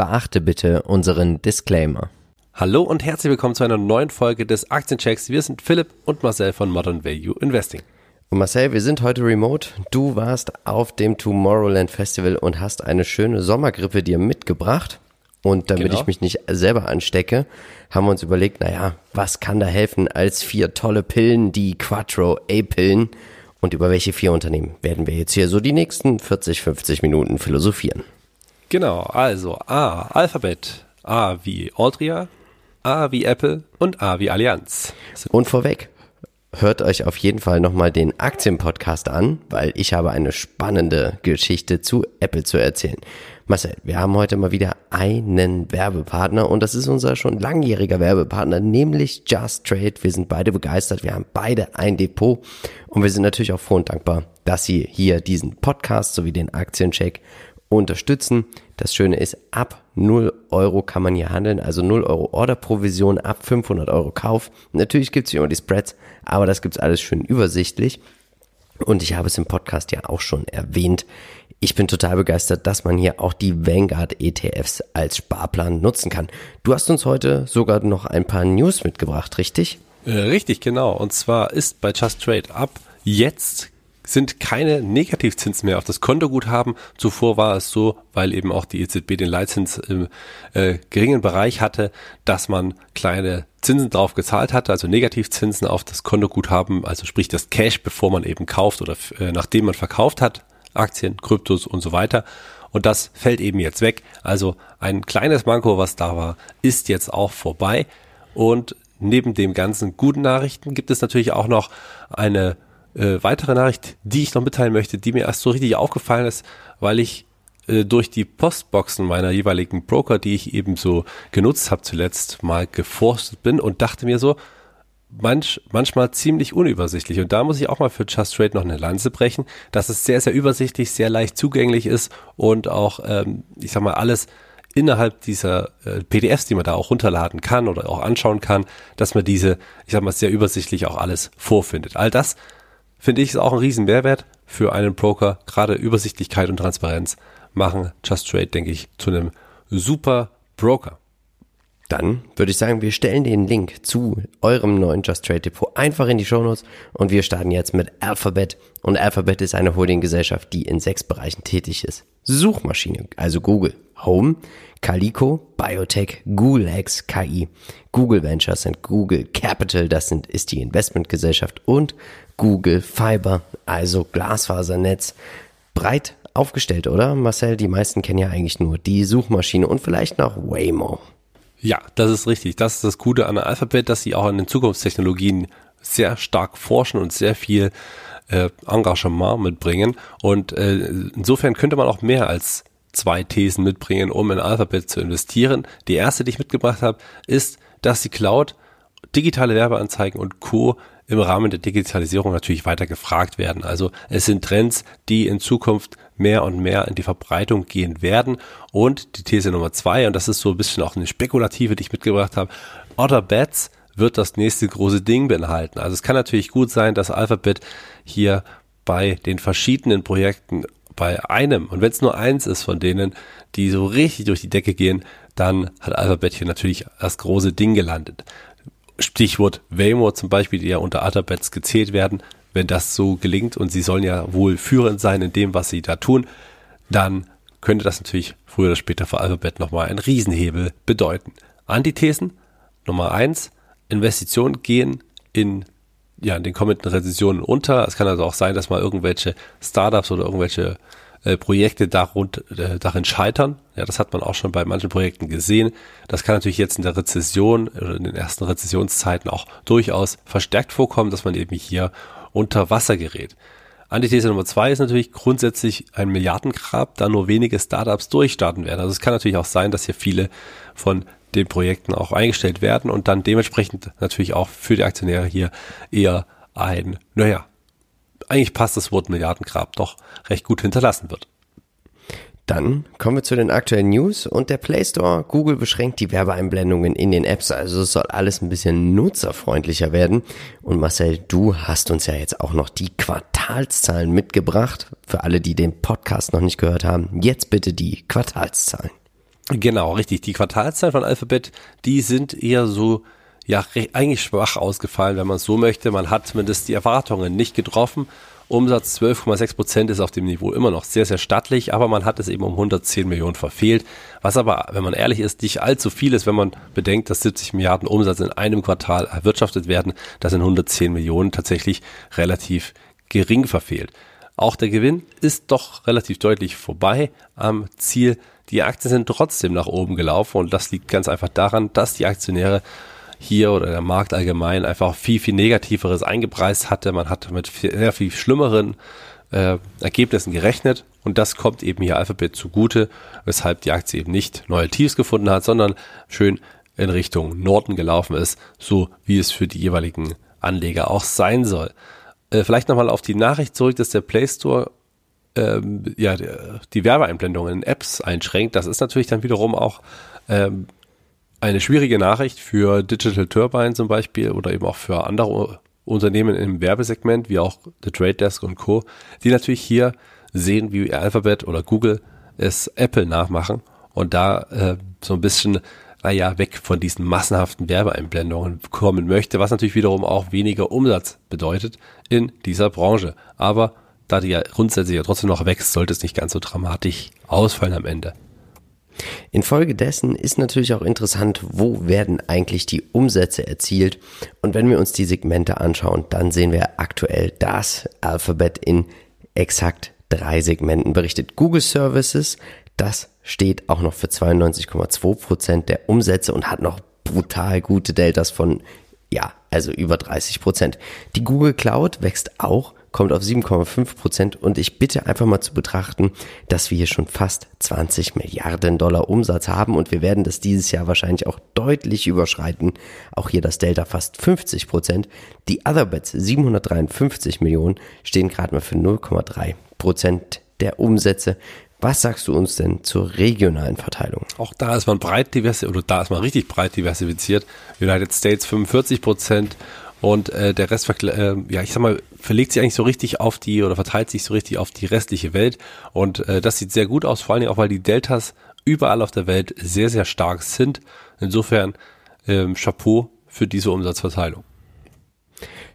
beachte bitte unseren Disclaimer. Hallo und herzlich willkommen zu einer neuen Folge des Aktienchecks. Wir sind Philipp und Marcel von Modern Value Investing. Und Marcel, wir sind heute remote. Du warst auf dem Tomorrowland Festival und hast eine schöne Sommergrippe dir mitgebracht. Und damit genau. ich mich nicht selber anstecke, haben wir uns überlegt, naja, was kann da helfen als vier tolle Pillen, die Quattro A-Pillen. Und über welche vier Unternehmen werden wir jetzt hier so die nächsten 40, 50 Minuten philosophieren. Genau, also A, Alphabet, A wie Altria, A wie Apple und A wie Allianz. Und vorweg, hört euch auf jeden Fall nochmal den Aktienpodcast an, weil ich habe eine spannende Geschichte zu Apple zu erzählen. Marcel, wir haben heute mal wieder einen Werbepartner und das ist unser schon langjähriger Werbepartner, nämlich Just Trade. Wir sind beide begeistert, wir haben beide ein Depot und wir sind natürlich auch froh und dankbar, dass Sie hier diesen Podcast sowie den Aktiencheck unterstützen. Das Schöne ist, ab 0 Euro kann man hier handeln, also 0 Euro Orderprovision, ab 500 Euro Kauf. Natürlich gibt es immer die Spreads, aber das gibt's alles schön übersichtlich. Und ich habe es im Podcast ja auch schon erwähnt. Ich bin total begeistert, dass man hier auch die Vanguard ETFs als Sparplan nutzen kann. Du hast uns heute sogar noch ein paar News mitgebracht, richtig? Äh, richtig, genau. Und zwar ist bei Just Trade ab jetzt sind keine Negativzinsen mehr auf das Kontoguthaben. Zuvor war es so, weil eben auch die EZB den Leitzins im äh, geringen Bereich hatte, dass man kleine Zinsen drauf gezahlt hatte, also Negativzinsen auf das Kontoguthaben, also sprich das Cash, bevor man eben kauft oder äh, nachdem man verkauft hat, Aktien, Kryptos und so weiter. Und das fällt eben jetzt weg. Also ein kleines Manko, was da war, ist jetzt auch vorbei. Und neben dem ganzen guten Nachrichten gibt es natürlich auch noch eine äh, weitere Nachricht, die ich noch mitteilen möchte, die mir erst so richtig aufgefallen ist, weil ich äh, durch die Postboxen meiner jeweiligen Broker, die ich eben so genutzt habe zuletzt, mal geforstet bin und dachte mir so, manch, manchmal ziemlich unübersichtlich. Und da muss ich auch mal für Just Trade noch eine Lanze brechen, dass es sehr, sehr übersichtlich, sehr leicht zugänglich ist und auch, ähm, ich sag mal, alles innerhalb dieser äh, PDFs, die man da auch runterladen kann oder auch anschauen kann, dass man diese, ich sag mal, sehr übersichtlich auch alles vorfindet. All das finde ich ist auch ein riesen Mehrwert für einen Broker. Gerade Übersichtlichkeit und Transparenz machen Just Trade, denke ich, zu einem super Broker. Dann würde ich sagen, wir stellen den Link zu eurem neuen Just Trade Depot einfach in die Shownotes und wir starten jetzt mit Alphabet. Und Alphabet ist eine Holdinggesellschaft, die in sechs Bereichen tätig ist. Suchmaschine, also Google, Home, Calico, Biotech, Google X, KI, Google Ventures und Google Capital, das sind, ist die Investmentgesellschaft und Google Fiber, also Glasfasernetz. Breit aufgestellt, oder? Marcel, die meisten kennen ja eigentlich nur die Suchmaschine und vielleicht noch Waymo. Ja, das ist richtig. Das ist das Gute an Alphabet, dass sie auch an den Zukunftstechnologien sehr stark forschen und sehr viel äh, Engagement mitbringen. Und äh, insofern könnte man auch mehr als zwei Thesen mitbringen, um in Alphabet zu investieren. Die erste, die ich mitgebracht habe, ist, dass die Cloud, digitale Werbeanzeigen und Co. im Rahmen der Digitalisierung natürlich weiter gefragt werden. Also es sind Trends, die in Zukunft mehr und mehr in die Verbreitung gehen werden. Und die These Nummer zwei, und das ist so ein bisschen auch eine spekulative, die ich mitgebracht habe, Other Bets wird das nächste große Ding beinhalten. Also es kann natürlich gut sein, dass Alphabet hier bei den verschiedenen Projekten bei einem, und wenn es nur eins ist von denen, die so richtig durch die Decke gehen, dann hat Alphabet hier natürlich das große Ding gelandet. Stichwort Waymo zum Beispiel, die ja unter Otterbets gezählt werden, wenn das so gelingt und sie sollen ja wohl führend sein in dem, was sie da tun, dann könnte das natürlich früher oder später für Alphabet nochmal einen Riesenhebel bedeuten. Antithesen Nummer eins, Investitionen gehen in, ja, in den kommenden Rezessionen unter. Es kann also auch sein, dass mal irgendwelche Startups oder irgendwelche äh, Projekte darund, äh, darin scheitern. Ja, das hat man auch schon bei manchen Projekten gesehen. Das kann natürlich jetzt in der Rezession oder in den ersten Rezessionszeiten auch durchaus verstärkt vorkommen, dass man eben hier unter Wasser gerät. Antithese Nummer zwei ist natürlich grundsätzlich ein Milliardengrab, da nur wenige Startups durchstarten werden. Also es kann natürlich auch sein, dass hier viele von den Projekten auch eingestellt werden und dann dementsprechend natürlich auch für die Aktionäre hier eher ein, naja, eigentlich passt das Wort Milliardengrab doch recht gut hinterlassen wird. Dann kommen wir zu den aktuellen News und der Play Store. Google beschränkt die Werbeeinblendungen in den Apps, also es soll alles ein bisschen nutzerfreundlicher werden. Und Marcel, du hast uns ja jetzt auch noch die Quartalszahlen mitgebracht. Für alle, die den Podcast noch nicht gehört haben, jetzt bitte die Quartalszahlen. Genau, richtig. Die Quartalszahlen von Alphabet, die sind eher so, ja, eigentlich schwach ausgefallen, wenn man es so möchte. Man hat zumindest die Erwartungen nicht getroffen. Umsatz 12,6 Prozent ist auf dem Niveau immer noch sehr, sehr stattlich, aber man hat es eben um 110 Millionen verfehlt. Was aber, wenn man ehrlich ist, nicht allzu viel ist, wenn man bedenkt, dass 70 Milliarden Umsatz in einem Quartal erwirtschaftet werden. Das sind 110 Millionen tatsächlich relativ gering verfehlt. Auch der Gewinn ist doch relativ deutlich vorbei am Ziel. Die Aktien sind trotzdem nach oben gelaufen und das liegt ganz einfach daran, dass die Aktionäre hier oder der Markt allgemein einfach viel, viel Negativeres eingepreist hatte. Man hat mit sehr viel schlimmeren äh, Ergebnissen gerechnet und das kommt eben hier Alphabet zugute, weshalb die Aktie eben nicht neue Tiefs gefunden hat, sondern schön in Richtung Norden gelaufen ist, so wie es für die jeweiligen Anleger auch sein soll. Äh, vielleicht nochmal auf die Nachricht zurück, dass der Play Store ähm, ja, die Werbeeinblendungen in Apps einschränkt. Das ist natürlich dann wiederum auch ähm, eine schwierige Nachricht für Digital Turbine zum Beispiel oder eben auch für andere Unternehmen im Werbesegment, wie auch The Trade Desk und Co., die natürlich hier sehen, wie Alphabet oder Google es Apple nachmachen und da äh, so ein bisschen, naja, weg von diesen massenhaften Werbeeinblendungen kommen möchte, was natürlich wiederum auch weniger Umsatz bedeutet in dieser Branche. Aber da die ja grundsätzlich ja trotzdem noch wächst, sollte es nicht ganz so dramatisch ausfallen am Ende. Infolgedessen ist natürlich auch interessant, wo werden eigentlich die Umsätze erzielt. Und wenn wir uns die Segmente anschauen, dann sehen wir aktuell, dass Alphabet in exakt drei Segmenten berichtet. Google Services, das steht auch noch für 92,2 Prozent der Umsätze und hat noch brutal gute Deltas von, ja, also über 30 Prozent. Die Google Cloud wächst auch kommt auf 7,5 Prozent und ich bitte einfach mal zu betrachten, dass wir hier schon fast 20 Milliarden Dollar Umsatz haben und wir werden das dieses Jahr wahrscheinlich auch deutlich überschreiten. Auch hier das Delta fast 50 Prozent. Die Otherbets 753 Millionen stehen gerade mal für 0,3 Prozent der Umsätze. Was sagst du uns denn zur regionalen Verteilung? Auch da ist man breit diversifiziert, oder da ist man richtig breit diversifiziert. United States 45 Prozent und äh, der Rest, äh, ja, ich sag mal, verlegt sich eigentlich so richtig auf die oder verteilt sich so richtig auf die restliche Welt. Und äh, das sieht sehr gut aus, vor allen Dingen auch, weil die Deltas überall auf der Welt sehr, sehr stark sind. Insofern ähm, Chapeau für diese Umsatzverteilung.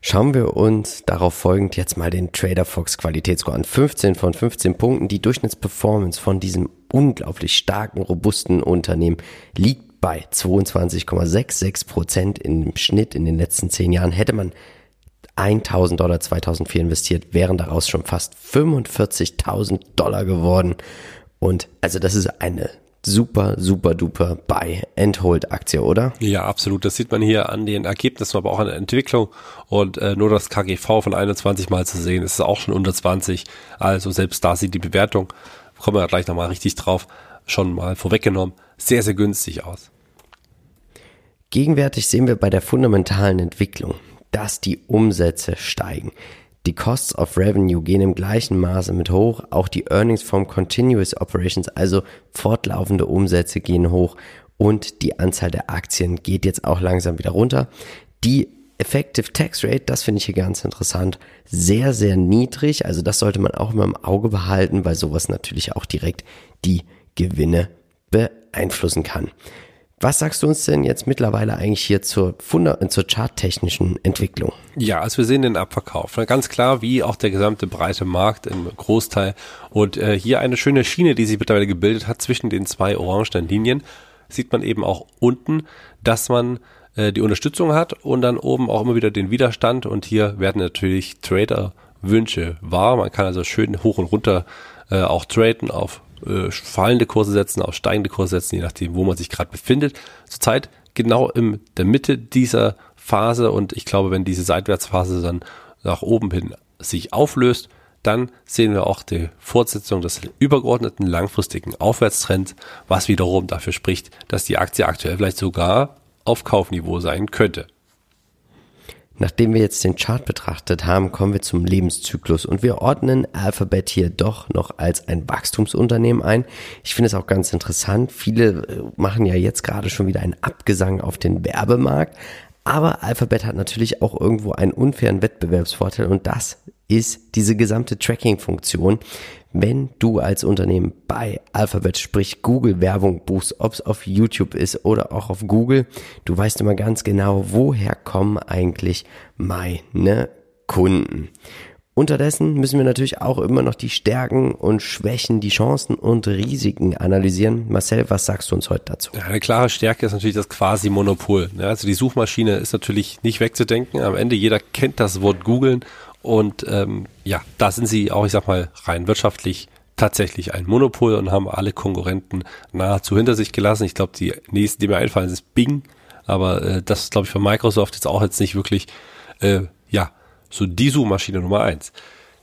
Schauen wir uns darauf folgend jetzt mal den Trader Fox Qualitätsscore an. 15 von 15 Punkten. Die Durchschnittsperformance von diesem unglaublich starken, robusten Unternehmen liegt bei 22,66 Prozent im Schnitt in den letzten zehn Jahren. Hätte man 1000 Dollar 2004 investiert, wären daraus schon fast 45.000 Dollar geworden. Und also das ist eine super, super duper Buy-and-Hold-Aktie, oder? Ja, absolut. Das sieht man hier an den Ergebnissen, aber auch an der Entwicklung. Und äh, nur das KGV von 21 mal zu sehen, ist auch schon unter 20. Also selbst da sieht die Bewertung, kommen wir gleich nochmal richtig drauf, schon mal vorweggenommen, sehr, sehr günstig aus. Gegenwärtig sehen wir bei der fundamentalen Entwicklung, dass die Umsätze steigen. Die Costs of Revenue gehen im gleichen Maße mit hoch, auch die Earnings from Continuous Operations, also fortlaufende Umsätze gehen hoch und die Anzahl der Aktien geht jetzt auch langsam wieder runter. Die Effective Tax Rate, das finde ich hier ganz interessant, sehr, sehr niedrig. Also das sollte man auch immer im Auge behalten, weil sowas natürlich auch direkt die Gewinne beeinflussen kann. Was sagst du uns denn jetzt mittlerweile eigentlich hier zur, Funda zur charttechnischen Entwicklung? Ja, also wir sehen den Abverkauf. Ganz klar, wie auch der gesamte breite Markt im Großteil. Und äh, hier eine schöne Schiene, die sich mittlerweile gebildet hat zwischen den zwei orangenen Linien. Sieht man eben auch unten, dass man äh, die Unterstützung hat und dann oben auch immer wieder den Widerstand. Und hier werden natürlich Trader-Wünsche wahr. Man kann also schön hoch und runter äh, auch traden auf äh, fallende Kurse setzen, auf steigende Kurse setzen, je nachdem, wo man sich gerade befindet. Zurzeit genau in der Mitte dieser Phase und ich glaube, wenn diese Seitwärtsphase dann nach oben hin sich auflöst, dann sehen wir auch die Fortsetzung des übergeordneten langfristigen Aufwärtstrends, was wiederum dafür spricht, dass die Aktie aktuell vielleicht sogar auf Kaufniveau sein könnte. Nachdem wir jetzt den Chart betrachtet haben, kommen wir zum Lebenszyklus und wir ordnen Alphabet hier doch noch als ein Wachstumsunternehmen ein. Ich finde es auch ganz interessant. Viele äh, machen ja jetzt gerade schon wieder einen Abgesang auf den Werbemarkt. Aber Alphabet hat natürlich auch irgendwo einen unfairen Wettbewerbsvorteil und das ist diese gesamte Tracking-Funktion. Wenn du als Unternehmen bei Alphabet, sprich Google Werbung buchst, ob es auf YouTube ist oder auch auf Google, du weißt immer ganz genau, woher kommen eigentlich meine Kunden. Unterdessen müssen wir natürlich auch immer noch die Stärken und Schwächen, die Chancen und Risiken analysieren. Marcel, was sagst du uns heute dazu? Ja, eine klare Stärke ist natürlich das Quasi-Monopol. Ja, also die Suchmaschine ist natürlich nicht wegzudenken. Am Ende jeder kennt das Wort googeln und ähm, ja, da sind sie auch, ich sag mal, rein wirtschaftlich tatsächlich ein Monopol und haben alle Konkurrenten nahezu hinter sich gelassen. Ich glaube, die nächsten, die mir einfallen, ist Bing. Aber äh, das ist, glaube ich, für Microsoft jetzt auch jetzt nicht wirklich äh, ja so die Suchmaschine Nummer eins.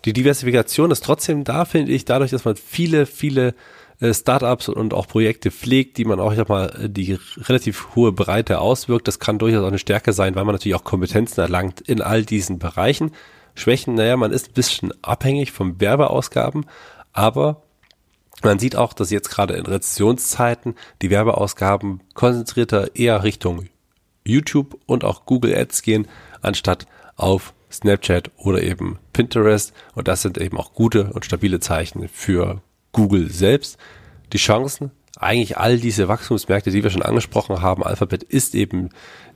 Die Diversifikation ist trotzdem da, finde ich, dadurch, dass man viele, viele äh, Startups und auch Projekte pflegt, die man auch, ich sag mal, äh, die relativ hohe Breite auswirkt. Das kann durchaus auch eine Stärke sein, weil man natürlich auch Kompetenzen erlangt in all diesen Bereichen. Schwächen, naja, man ist ein bisschen abhängig von Werbeausgaben, aber man sieht auch, dass jetzt gerade in Rezessionszeiten die Werbeausgaben konzentrierter eher Richtung YouTube und auch Google Ads gehen, anstatt auf Snapchat oder eben Pinterest. Und das sind eben auch gute und stabile Zeichen für Google selbst. Die Chancen, eigentlich all diese Wachstumsmärkte, die wir schon angesprochen haben, Alphabet ist eben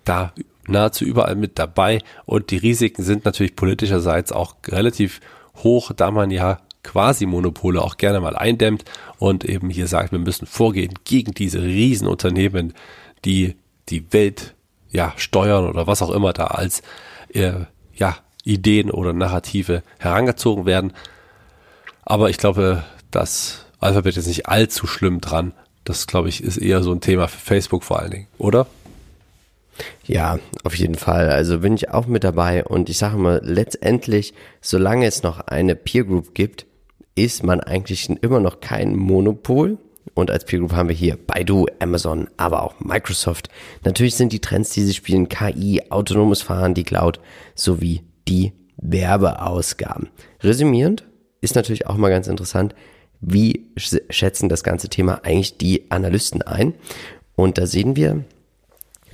da nahezu überall mit dabei und die Risiken sind natürlich politischerseits auch relativ hoch, da man ja quasi Monopole auch gerne mal eindämmt und eben hier sagt, wir müssen vorgehen gegen diese Riesenunternehmen, die die Welt ja steuern oder was auch immer da als äh, ja Ideen oder Narrative herangezogen werden. Aber ich glaube, das Alphabet ist nicht allzu schlimm dran. Das, glaube ich, ist eher so ein Thema für Facebook vor allen Dingen, oder? Ja, auf jeden Fall. Also bin ich auch mit dabei und ich sage mal, letztendlich, solange es noch eine Peer Group gibt, ist man eigentlich immer noch kein Monopol. Und als Peer Group haben wir hier Baidu, Amazon, aber auch Microsoft. Natürlich sind die Trends, die sie spielen, KI, autonomes Fahren, die Cloud sowie die Werbeausgaben. Resümierend ist natürlich auch mal ganz interessant, wie schätzen das ganze Thema eigentlich die Analysten ein? Und da sehen wir,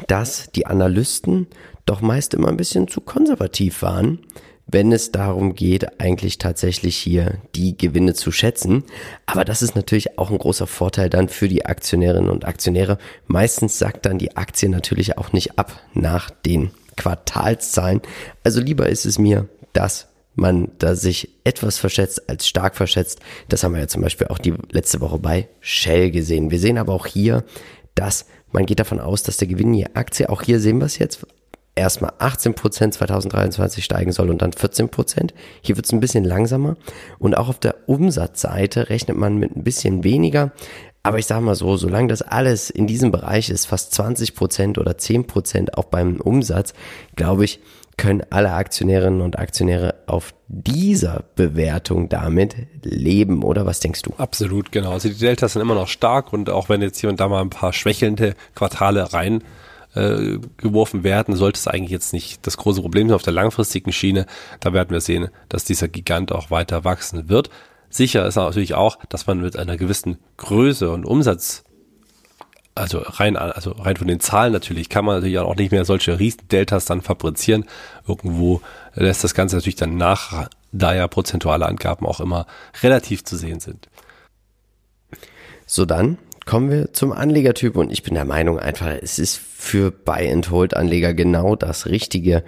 dass die Analysten doch meist immer ein bisschen zu konservativ waren, wenn es darum geht, eigentlich tatsächlich hier die Gewinne zu schätzen. Aber das ist natürlich auch ein großer Vorteil dann für die Aktionärinnen und Aktionäre. Meistens sagt dann die Aktie natürlich auch nicht ab nach den Quartalszahlen. Also lieber ist es mir, dass man da sich etwas verschätzt als stark verschätzt. Das haben wir ja zum Beispiel auch die letzte Woche bei Shell gesehen. Wir sehen aber auch hier, dass man geht davon aus, dass der Gewinn je Aktie, auch hier sehen wir es jetzt, erstmal 18 Prozent 2023 steigen soll und dann 14 Prozent. Hier wird es ein bisschen langsamer. Und auch auf der Umsatzseite rechnet man mit ein bisschen weniger. Aber ich sage mal so, solange das alles in diesem Bereich ist, fast 20 Prozent oder 10 Prozent auch beim Umsatz, glaube ich, können alle Aktionärinnen und Aktionäre auf dieser Bewertung damit leben, oder was denkst du? Absolut, genau. Also die Deltas sind immer noch stark und auch wenn jetzt hier und da mal ein paar schwächelnde Quartale rein äh, geworfen werden, sollte es eigentlich jetzt nicht das große Problem sein auf der langfristigen Schiene. Da werden wir sehen, dass dieser Gigant auch weiter wachsen wird. Sicher ist natürlich auch, dass man mit einer gewissen Größe und Umsatz also rein, also rein von den Zahlen natürlich, kann man natürlich auch nicht mehr solche Riesen-Deltas dann fabrizieren. Irgendwo lässt das Ganze natürlich dann nach, da ja prozentuale Angaben auch immer relativ zu sehen sind. So dann kommen wir zum Anlegertyp und ich bin der Meinung einfach, es ist für Buy-and-Hold-Anleger genau das Richtige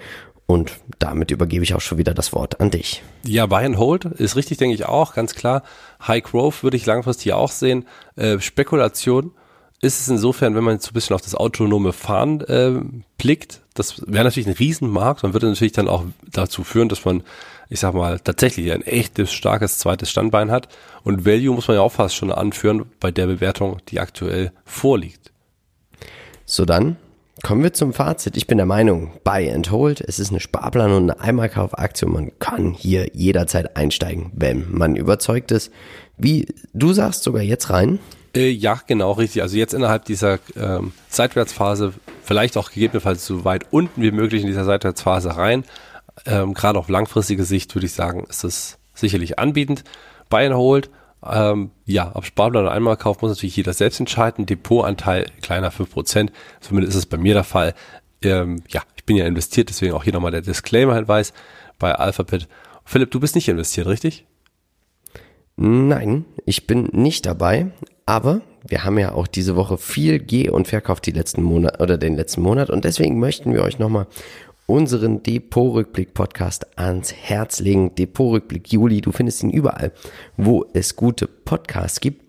und damit übergebe ich auch schon wieder das Wort an dich. Ja, Buy and Hold ist richtig, denke ich auch, ganz klar. High Growth würde ich langfristig auch sehen. Äh, Spekulation ist es insofern, wenn man jetzt so ein bisschen auf das autonome Fahren äh, blickt, das wäre natürlich ein Riesenmarkt und würde natürlich dann auch dazu führen, dass man, ich sag mal, tatsächlich ein echtes, starkes zweites Standbein hat. Und Value muss man ja auch fast schon anführen bei der Bewertung, die aktuell vorliegt. So dann kommen wir zum Fazit. Ich bin der Meinung, Buy and Hold, es ist eine Sparplan und eine Einmalkaufaktion. Man kann hier jederzeit einsteigen, wenn man überzeugt ist. Wie du sagst sogar jetzt rein. Äh, ja, genau, richtig. Also jetzt innerhalb dieser ähm, Seitwärtsphase, vielleicht auch gegebenenfalls so weit unten wie möglich in dieser Seitwärtsphase rein. Ähm, Gerade auf langfristige Sicht würde ich sagen, ist es sicherlich anbietend. Buy and Hold, ähm, ja, ab Sparplan oder Einmalkauf muss natürlich jeder selbst entscheiden. Depotanteil kleiner 5%, zumindest ist es bei mir der Fall. Ähm, ja, Ich bin ja investiert, deswegen auch hier nochmal der Disclaimer-Hinweis bei Alphabet. Philipp, du bist nicht investiert, richtig? Nein, ich bin nicht dabei, aber wir haben ja auch diese Woche viel Geh- und verkauft die letzten Monat oder den letzten Monat und deswegen möchten wir euch nochmal unseren Depot-Rückblick-Podcast ans Herz legen. Depot-Rückblick Juli, du findest ihn überall, wo es gute Podcasts gibt.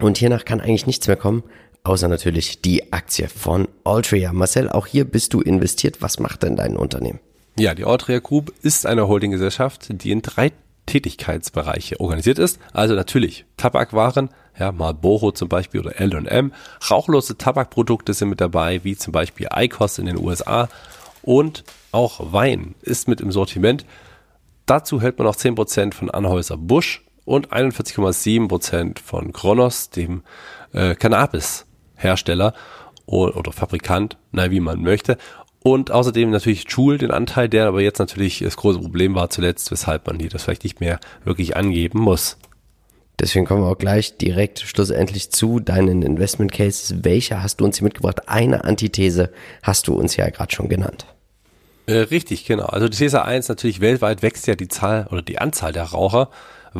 Und hiernach kann eigentlich nichts mehr kommen, außer natürlich die Aktie von Altria. Marcel, auch hier bist du investiert. Was macht denn dein Unternehmen? Ja, die Altria Group ist eine Holdinggesellschaft, die in drei Tätigkeitsbereiche organisiert ist. Also natürlich Tabakwaren, ja, Marlboro zum Beispiel oder L&M. Rauchlose Tabakprodukte sind mit dabei, wie zum Beispiel ICOS in den USA. Und auch Wein ist mit im Sortiment. Dazu hält man noch 10% von Anhäuser Busch und 41,7% von Kronos, dem äh, Cannabis-Hersteller oder, Fabrikant, na wie man möchte. Und außerdem natürlich Joule, den Anteil, der aber jetzt natürlich das große Problem war zuletzt, weshalb man hier das vielleicht nicht mehr wirklich angeben muss. Deswegen kommen wir auch gleich direkt schlussendlich zu deinen Investment Cases. Welche hast du uns hier mitgebracht? Eine Antithese hast du uns ja gerade schon genannt. Äh, richtig, genau. Also die These 1 natürlich weltweit wächst ja die Zahl oder die Anzahl der Raucher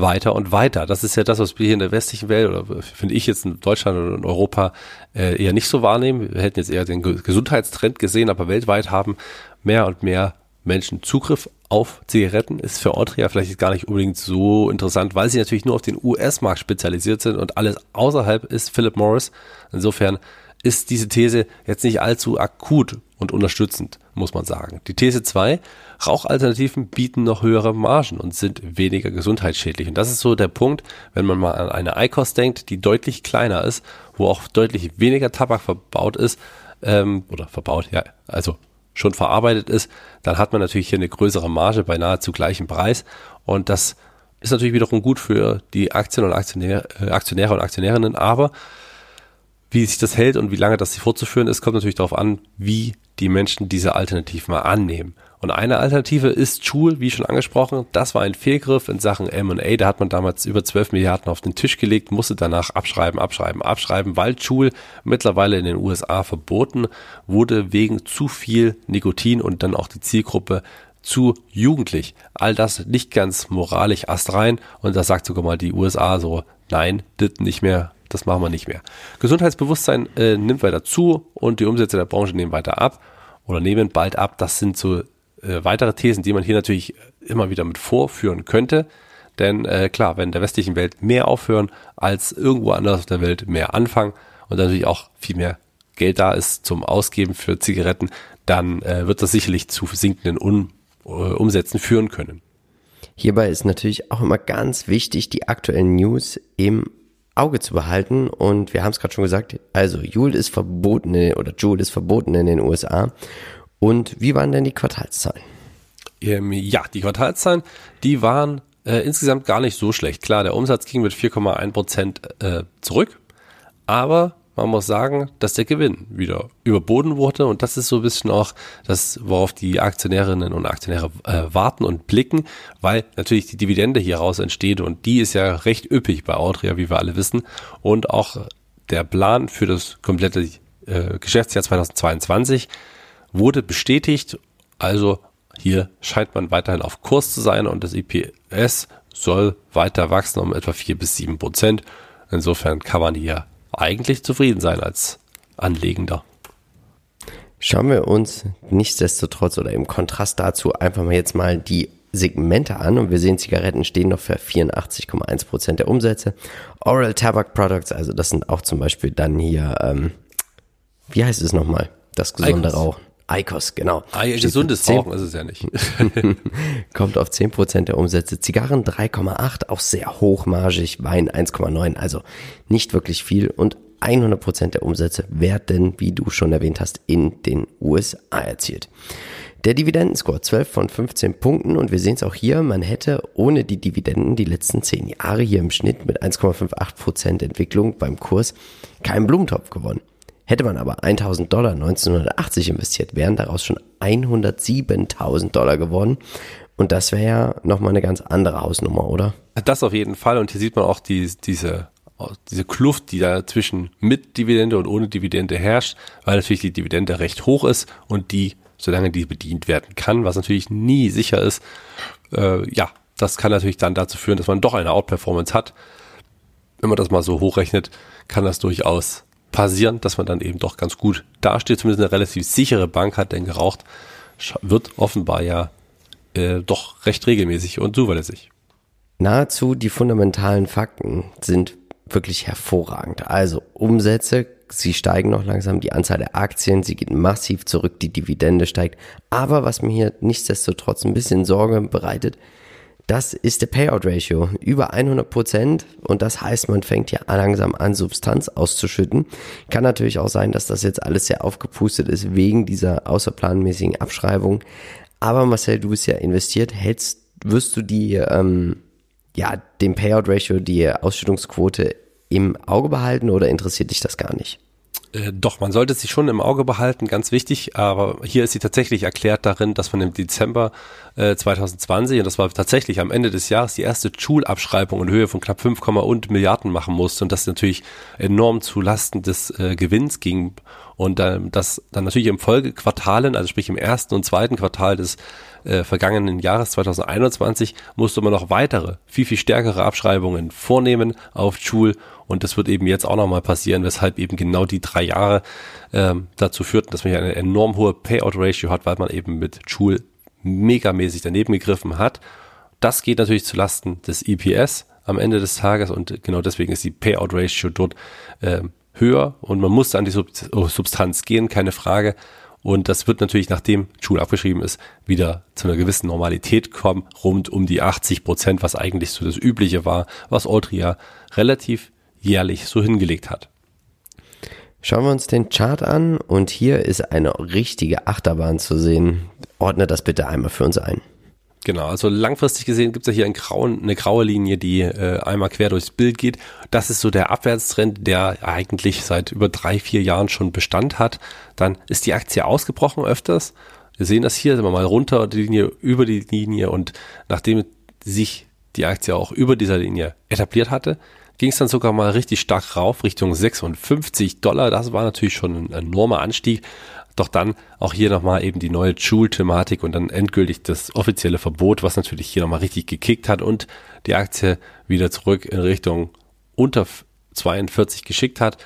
weiter und weiter. Das ist ja das, was wir hier in der westlichen Welt oder finde ich jetzt in Deutschland oder in Europa äh, eher nicht so wahrnehmen. Wir hätten jetzt eher den Gesundheitstrend gesehen, aber weltweit haben mehr und mehr Menschen Zugriff auf Zigaretten. Ist für Altria vielleicht gar nicht unbedingt so interessant, weil sie natürlich nur auf den US-Markt spezialisiert sind und alles außerhalb ist Philip Morris. Insofern ist diese These jetzt nicht allzu akut und unterstützend, muss man sagen. Die These 2, Rauchalternativen bieten noch höhere Margen und sind weniger gesundheitsschädlich. Und das ist so der Punkt, wenn man mal an eine ICOS denkt, die deutlich kleiner ist, wo auch deutlich weniger Tabak verbaut ist, ähm, oder verbaut, ja, also schon verarbeitet ist, dann hat man natürlich hier eine größere Marge bei nahezu gleichem Preis. Und das ist natürlich wiederum gut für die Aktien und Aktionäre, äh, Aktionäre und Aktionärinnen, aber wie sich das hält und wie lange das fortzuführen ist, kommt natürlich darauf an, wie die Menschen diese Alternativen mal annehmen. Und eine Alternative ist Joule, wie schon angesprochen. Das war ein Fehlgriff in Sachen M&A. Da hat man damals über 12 Milliarden auf den Tisch gelegt, musste danach abschreiben, abschreiben, abschreiben, weil Joule mittlerweile in den USA verboten wurde wegen zu viel Nikotin und dann auch die Zielgruppe zu jugendlich. All das nicht ganz moralisch astrein und da sagt sogar mal die USA so, nein, das nicht mehr das machen wir nicht mehr. Gesundheitsbewusstsein äh, nimmt weiter zu und die Umsätze der Branche nehmen weiter ab oder nehmen bald ab. Das sind so äh, weitere Thesen, die man hier natürlich immer wieder mit vorführen könnte. Denn äh, klar, wenn der westlichen Welt mehr aufhören als irgendwo anders auf der Welt mehr anfangen und natürlich auch viel mehr Geld da ist zum Ausgeben für Zigaretten, dann äh, wird das sicherlich zu sinkenden Un äh, Umsätzen führen können. Hierbei ist natürlich auch immer ganz wichtig, die aktuellen News im Auge zu behalten. Und wir haben es gerade schon gesagt, also Joule ist verboten oder Joule ist verboten in den USA. Und wie waren denn die Quartalszahlen? Ähm, ja, die Quartalszahlen, die waren äh, insgesamt gar nicht so schlecht. Klar, der Umsatz ging mit 4,1 Prozent äh, zurück, aber man muss sagen, dass der Gewinn wieder überboten wurde und das ist so ein bisschen auch das, worauf die Aktionärinnen und Aktionäre äh, warten und blicken, weil natürlich die Dividende hieraus entsteht und die ist ja recht üppig bei Audria, wie wir alle wissen und auch der Plan für das komplette äh, Geschäftsjahr 2022 wurde bestätigt, also hier scheint man weiterhin auf Kurs zu sein und das IPS soll weiter wachsen um etwa vier bis sieben Prozent. Insofern kann man hier eigentlich zufrieden sein als Anlegender. Schauen wir uns nichtsdestotrotz oder im Kontrast dazu einfach mal jetzt mal die Segmente an und wir sehen, Zigaretten stehen noch für 84,1 Prozent der Umsätze. Oral Tobacco Products, also das sind auch zum Beispiel dann hier, ähm, wie heißt es nochmal? Das gesunde. Rauchen. Icos, genau. Ah, ja, gesundes 10 Rauchen ist es ja nicht. kommt auf 10% der Umsätze. Zigarren 3,8, auch sehr hochmargig. Wein 1,9, also nicht wirklich viel. Und 100% der Umsätze werden, wie du schon erwähnt hast, in den USA erzielt. Der Dividendenscore 12 von 15 Punkten und wir sehen es auch hier, man hätte ohne die Dividenden die letzten 10 Jahre hier im Schnitt mit 1,58% Entwicklung beim Kurs keinen Blumentopf gewonnen. Hätte man aber 1000 Dollar 1980 investiert, wären daraus schon 107.000 Dollar geworden. Und das wäre ja nochmal eine ganz andere Hausnummer, oder? Das auf jeden Fall. Und hier sieht man auch die, diese, diese Kluft, die da zwischen mit Dividende und ohne Dividende herrscht, weil natürlich die Dividende recht hoch ist und die solange die bedient werden kann, was natürlich nie sicher ist. Äh, ja, das kann natürlich dann dazu führen, dass man doch eine Outperformance hat. Wenn man das mal so hochrechnet, kann das durchaus passieren, dass man dann eben doch ganz gut dasteht, zumindest eine relativ sichere Bank hat, denn geraucht wird offenbar ja äh, doch recht regelmäßig und zuverlässig. Nahezu die fundamentalen Fakten sind wirklich hervorragend. Also Umsätze, sie steigen noch langsam, die Anzahl der Aktien, sie geht massiv zurück, die Dividende steigt. Aber was mir hier nichtsdestotrotz ein bisschen Sorge bereitet, das ist der Payout Ratio. Über 100 Prozent. Und das heißt, man fängt ja langsam an, Substanz auszuschütten. Kann natürlich auch sein, dass das jetzt alles sehr aufgepustet ist wegen dieser außerplanmäßigen Abschreibung. Aber Marcel, du bist ja investiert. Hältst, wirst du die, ähm, ja, den Payout Ratio, die Ausschüttungsquote im Auge behalten oder interessiert dich das gar nicht? Äh, doch, man sollte sie schon im Auge behalten, ganz wichtig, aber hier ist sie tatsächlich erklärt darin, dass man im Dezember äh, 2020, und das war tatsächlich am Ende des Jahres, die erste Schulabschreibung in Höhe von knapp 5, und Milliarden machen musste. Und das natürlich enorm zu Lasten des äh, Gewinns ging. Und äh, das dann natürlich im Folgequartalen, also sprich im ersten und zweiten Quartal des äh, vergangenen Jahres 2021 musste man noch weitere, viel, viel stärkere Abschreibungen vornehmen auf Schul und das wird eben jetzt auch nochmal passieren, weshalb eben genau die drei Jahre ähm, dazu führten, dass man hier eine enorm hohe Payout-Ratio hat, weil man eben mit Schul megamäßig daneben gegriffen hat. Das geht natürlich zu Lasten des EPS am Ende des Tages und genau deswegen ist die Payout-Ratio dort äh, höher und man muss an die Substanz gehen, keine Frage. Und das wird natürlich, nachdem Schul abgeschrieben ist, wieder zu einer gewissen Normalität kommen, rund um die 80 Prozent, was eigentlich so das Übliche war, was Altria relativ jährlich so hingelegt hat. Schauen wir uns den Chart an und hier ist eine richtige Achterbahn zu sehen. Ordne das bitte einmal für uns ein. Genau, also langfristig gesehen gibt es ja hier einen grauen, eine graue Linie, die äh, einmal quer durchs Bild geht. Das ist so der Abwärtstrend, der eigentlich seit über drei, vier Jahren schon Bestand hat. Dann ist die Aktie ausgebrochen öfters. Wir sehen das hier, sind wir mal runter die Linie, über die Linie und nachdem sich die Aktie auch über dieser Linie etabliert hatte, ging es dann sogar mal richtig stark rauf, Richtung 56 Dollar. Das war natürlich schon ein enormer Anstieg. Doch dann auch hier nochmal eben die neue Joule-Thematik und dann endgültig das offizielle Verbot, was natürlich hier nochmal richtig gekickt hat und die Aktie wieder zurück in Richtung unter 42 geschickt hat.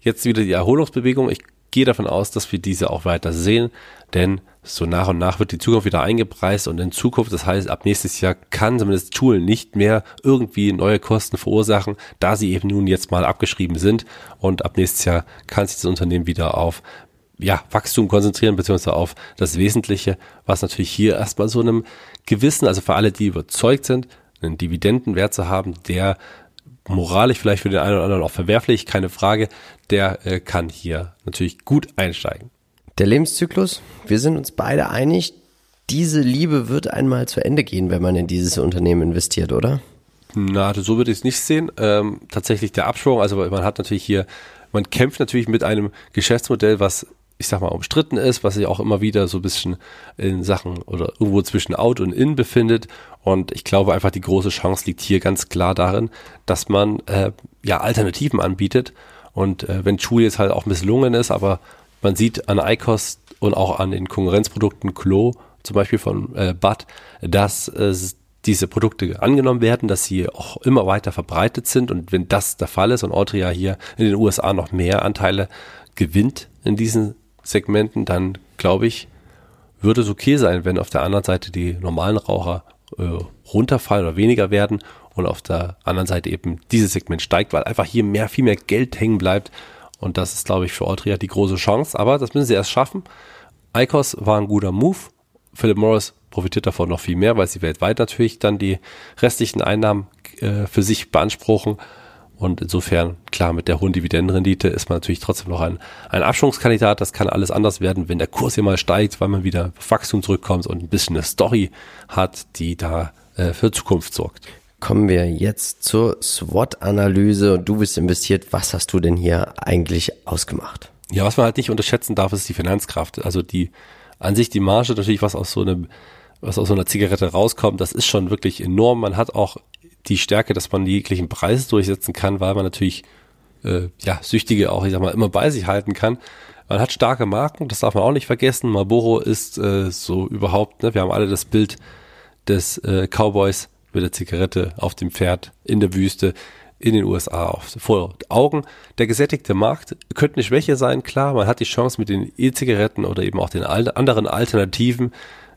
Jetzt wieder die Erholungsbewegung. Ich gehe davon aus, dass wir diese auch weiter sehen, denn so nach und nach wird die Zukunft wieder eingepreist und in Zukunft, das heißt ab nächstes Jahr kann zumindest Schulen nicht mehr irgendwie neue Kosten verursachen, da sie eben nun jetzt mal abgeschrieben sind. Und ab nächstes Jahr kann sich das Unternehmen wieder auf ja, Wachstum konzentrieren, beziehungsweise auf das Wesentliche, was natürlich hier erstmal so einem gewissen, also für alle, die überzeugt sind, einen Dividendenwert zu haben, der moralisch vielleicht für den einen oder anderen auch verwerflich, keine Frage, der äh, kann hier natürlich gut einsteigen. Der Lebenszyklus, wir sind uns beide einig, diese Liebe wird einmal zu Ende gehen, wenn man in dieses Unternehmen investiert, oder? Na, so würde ich es nicht sehen. Ähm, tatsächlich der Absprung, also man hat natürlich hier, man kämpft natürlich mit einem Geschäftsmodell, was ich sag mal, umstritten ist, was sich auch immer wieder so ein bisschen in Sachen oder irgendwo zwischen Out und In befindet. Und ich glaube einfach, die große Chance liegt hier ganz klar darin, dass man äh, ja Alternativen anbietet. Und äh, wenn Chewy jetzt halt auch misslungen ist, aber man sieht an ICOS und auch an den Konkurrenzprodukten Klo, zum Beispiel von äh, Bud, dass äh, diese Produkte angenommen werden, dass sie auch immer weiter verbreitet sind. Und wenn das der Fall ist und Altria hier in den USA noch mehr Anteile gewinnt in diesen Segmenten, dann glaube ich, würde es okay sein, wenn auf der anderen Seite die normalen Raucher äh, runterfallen oder weniger werden und auf der anderen Seite eben dieses Segment steigt, weil einfach hier mehr, viel mehr Geld hängen bleibt. Und das ist, glaube ich, für Altria die große Chance. Aber das müssen sie erst schaffen. ICOS war ein guter Move. Philip Morris profitiert davon noch viel mehr, weil sie weltweit natürlich dann die restlichen Einnahmen äh, für sich beanspruchen. Und insofern, klar, mit der hohen Dividendenrendite ist man natürlich trotzdem noch ein, ein Abschwungskandidat. Das kann alles anders werden, wenn der Kurs hier mal steigt, weil man wieder Wachstum zurückkommt und ein bisschen eine Story hat, die da äh, für Zukunft sorgt. Kommen wir jetzt zur SWOT-Analyse. Du bist investiert. Was hast du denn hier eigentlich ausgemacht? Ja, was man halt nicht unterschätzen darf, ist die Finanzkraft. Also die an sich die Marge natürlich, was aus so einem was aus so einer Zigarette rauskommt, das ist schon wirklich enorm. Man hat auch die Stärke, dass man jeglichen Preis durchsetzen kann, weil man natürlich äh, ja Süchtige auch, ich sag mal, immer bei sich halten kann. Man hat starke Marken, das darf man auch nicht vergessen. Marlboro ist äh, so überhaupt, ne, wir haben alle das Bild des äh, Cowboys mit der Zigarette auf dem Pferd in der Wüste in den USA auf, vor Augen. Der gesättigte Markt könnte eine Schwäche sein, klar. Man hat die Chance mit den E-Zigaretten oder eben auch den anderen Alternativen,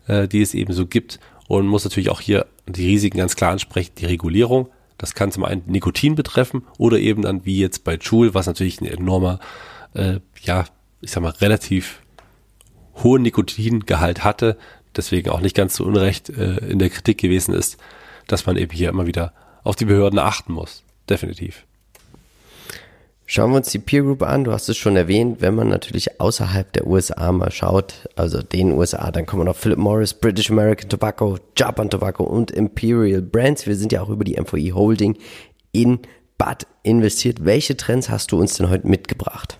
äh, die es eben so gibt und muss natürlich auch hier die Risiken ganz klar ansprechen. Die Regulierung, das kann zum einen Nikotin betreffen oder eben dann wie jetzt bei Joule, was natürlich ein enormer, äh, ja, ich sag mal, relativ hohen Nikotingehalt hatte, deswegen auch nicht ganz so unrecht äh, in der Kritik gewesen ist, dass man eben hier immer wieder auf die Behörden achten muss definitiv. Schauen wir uns die Peer Group an. Du hast es schon erwähnt, wenn man natürlich außerhalb der USA mal schaut, also den USA, dann kommen noch Philip Morris, British American Tobacco, Japan Tobacco und Imperial Brands. Wir sind ja auch über die MVE Holding in Bud investiert. Welche Trends hast du uns denn heute mitgebracht?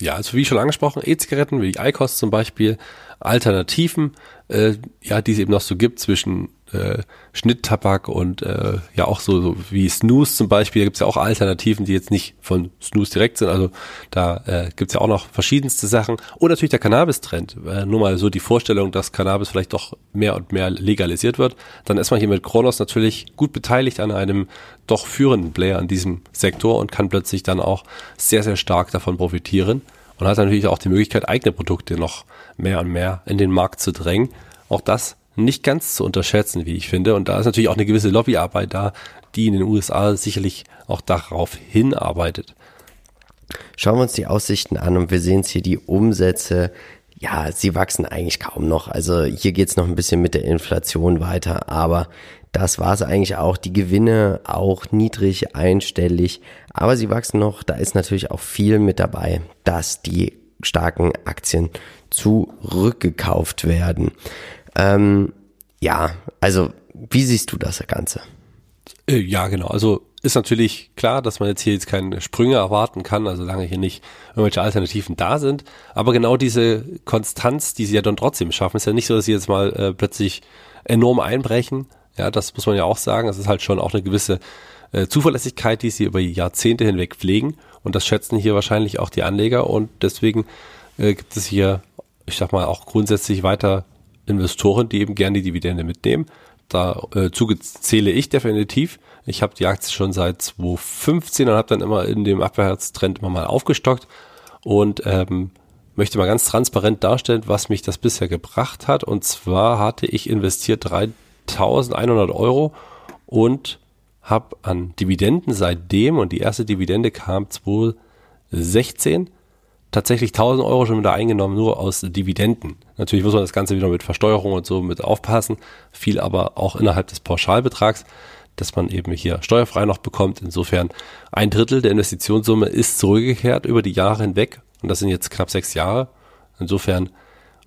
Ja, also wie schon angesprochen, E-Zigaretten wie die ICOS zum Beispiel, Alternativen, äh, ja, die es eben noch so gibt zwischen äh, Schnitttabak und äh, ja auch so, so wie Snooze zum Beispiel. Da gibt es ja auch Alternativen, die jetzt nicht von Snooze direkt sind. Also da äh, gibt es ja auch noch verschiedenste Sachen. Und natürlich der Cannabis-Trend. Äh, nur mal so die Vorstellung, dass Cannabis vielleicht doch mehr und mehr legalisiert wird. Dann ist man hier mit Kronos natürlich gut beteiligt an einem doch führenden Player in diesem Sektor und kann plötzlich dann auch sehr, sehr stark davon profitieren. Und hat natürlich auch die Möglichkeit, eigene Produkte noch mehr und mehr in den Markt zu drängen. Auch das nicht ganz zu unterschätzen, wie ich finde. Und da ist natürlich auch eine gewisse Lobbyarbeit da, die in den USA sicherlich auch darauf hinarbeitet. Schauen wir uns die Aussichten an und wir sehen es hier die Umsätze. Ja, sie wachsen eigentlich kaum noch. Also hier geht es noch ein bisschen mit der Inflation weiter, aber das war es eigentlich auch. Die Gewinne auch niedrig, einstellig, aber sie wachsen noch. Da ist natürlich auch viel mit dabei, dass die starken Aktien zurückgekauft werden. Ähm, ja, also wie siehst du das Ganze? Äh, ja, genau. Also ist natürlich klar, dass man jetzt hier jetzt keine Sprünge erwarten kann, also solange hier nicht irgendwelche Alternativen da sind. Aber genau diese Konstanz, die sie ja dann trotzdem schaffen, ist ja nicht so, dass sie jetzt mal äh, plötzlich enorm einbrechen. Ja, das muss man ja auch sagen. Es ist halt schon auch eine gewisse äh, Zuverlässigkeit, die sie über Jahrzehnte hinweg pflegen. Und das schätzen hier wahrscheinlich auch die Anleger. Und deswegen äh, gibt es hier, ich sag mal, auch grundsätzlich weiter Investoren, die eben gerne die Dividende mitnehmen. Dazu äh, zähle ich definitiv. Ich habe die Aktie schon seit 2015 und habe dann immer in dem Abwärtstrend immer mal aufgestockt und ähm, möchte mal ganz transparent darstellen, was mich das bisher gebracht hat. Und zwar hatte ich investiert 3.100 Euro und habe an Dividenden seitdem, und die erste Dividende kam 2016, tatsächlich 1000 Euro schon wieder eingenommen, nur aus Dividenden. Natürlich muss man das Ganze wieder mit Versteuerung und so mit aufpassen, viel aber auch innerhalb des Pauschalbetrags, dass man eben hier steuerfrei noch bekommt. Insofern ein Drittel der Investitionssumme ist zurückgekehrt über die Jahre hinweg und das sind jetzt knapp sechs Jahre. Insofern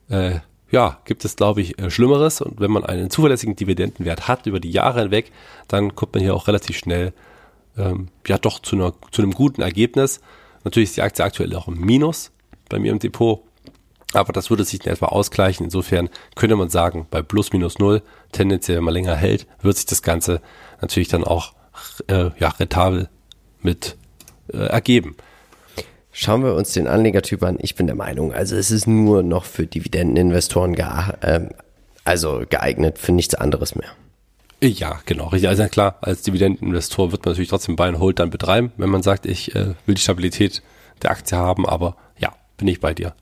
äh, ja, gibt es, glaube ich, äh, Schlimmeres. Und wenn man einen zuverlässigen Dividendenwert hat über die Jahre hinweg, dann kommt man hier auch relativ schnell ähm, ja doch zu, einer, zu einem guten Ergebnis. Natürlich ist die Aktie aktuell auch im Minus bei mir im Depot, aber das würde sich in etwa ausgleichen. Insofern könnte man sagen, bei plus minus null, tendenziell, wenn man länger hält, wird sich das Ganze natürlich dann auch äh, ja, rentabel mit äh, ergeben. Schauen wir uns den Anlegertyp an. Ich bin der Meinung, also es ist nur noch für Dividendeninvestoren äh, also geeignet, für nichts anderes mehr. Ja, genau. Also klar, als Dividendeninvestor wird man natürlich trotzdem Buy and Hold dann betreiben, wenn man sagt, ich äh, will die Stabilität der Aktie haben, aber ja, bin ich bei dir.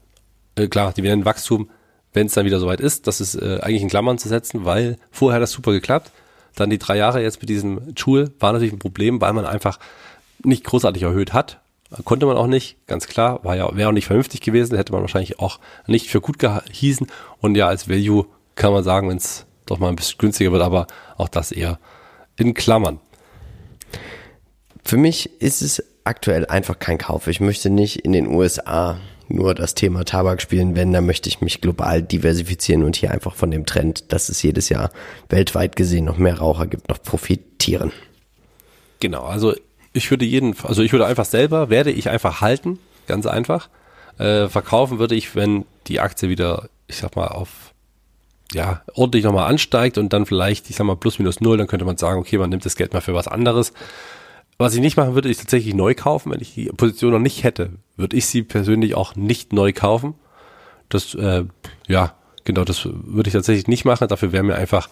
Äh, klar, Dividendenwachstum, wenn es dann wieder soweit ist, das ist äh, eigentlich in Klammern zu setzen, weil vorher das super geklappt. Dann die drei Jahre jetzt mit diesem Tool war natürlich ein Problem, weil man einfach nicht großartig erhöht hat. Konnte man auch nicht, ganz klar, war ja, wäre auch nicht vernünftig gewesen, hätte man wahrscheinlich auch nicht für gut gehießen. Und ja, als Value kann man sagen, wenn es doch mal ein bisschen günstiger wird, aber auch das eher in Klammern. Für mich ist es aktuell einfach kein Kauf. Ich möchte nicht in den USA nur das Thema Tabak spielen, wenn, dann möchte ich mich global diversifizieren und hier einfach von dem Trend, dass es jedes Jahr weltweit gesehen noch mehr Raucher gibt, noch profitieren. Genau, also ich würde jeden, also ich würde einfach selber, werde ich einfach halten, ganz einfach. Äh, verkaufen würde ich, wenn die Aktie wieder, ich sag mal, auf ja, ordentlich nochmal ansteigt und dann vielleicht, ich sag mal, plus minus null, dann könnte man sagen, okay, man nimmt das Geld mal für was anderes. was ich nicht machen würde, ist tatsächlich neu kaufen. Wenn ich die Position noch nicht hätte, würde ich sie persönlich auch nicht neu kaufen. Das, äh, ja, genau, das würde ich tatsächlich nicht machen. Dafür wäre mir einfach,